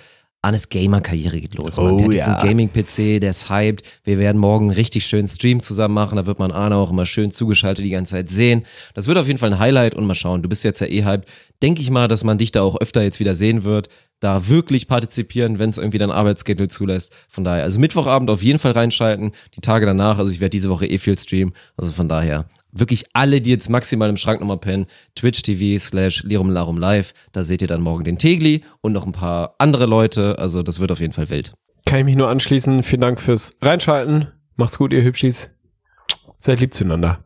Arnes Gamer-Karriere geht los. Man, Oh der hat jetzt ja. einen Gaming-PC, der ist hyped. Wir werden morgen einen richtig schönen Stream zusammen machen. Da wird man Arne auch immer schön zugeschaltet die ganze Zeit sehen. Das wird auf jeden Fall ein Highlight und mal schauen. Du bist jetzt ja eh hyped. Denke ich mal, dass man dich da auch öfter jetzt wieder sehen wird. Da wirklich partizipieren, wenn es irgendwie dein Arbeitsschedule zulässt. Von daher, also Mittwochabend auf jeden Fall reinschalten. Die Tage danach, also ich werde diese Woche eh viel streamen. Also von daher, wirklich alle, die jetzt maximal im Schrank nochmal pennen, Twitch TV slash Lirum Larum Live. Da seht ihr dann morgen den Tegli und noch ein paar andere Leute. Also das wird auf jeden Fall wild. Kann ich mich nur anschließen. Vielen Dank fürs Reinschalten. Macht's gut, ihr Hübschis. Seid lieb zueinander.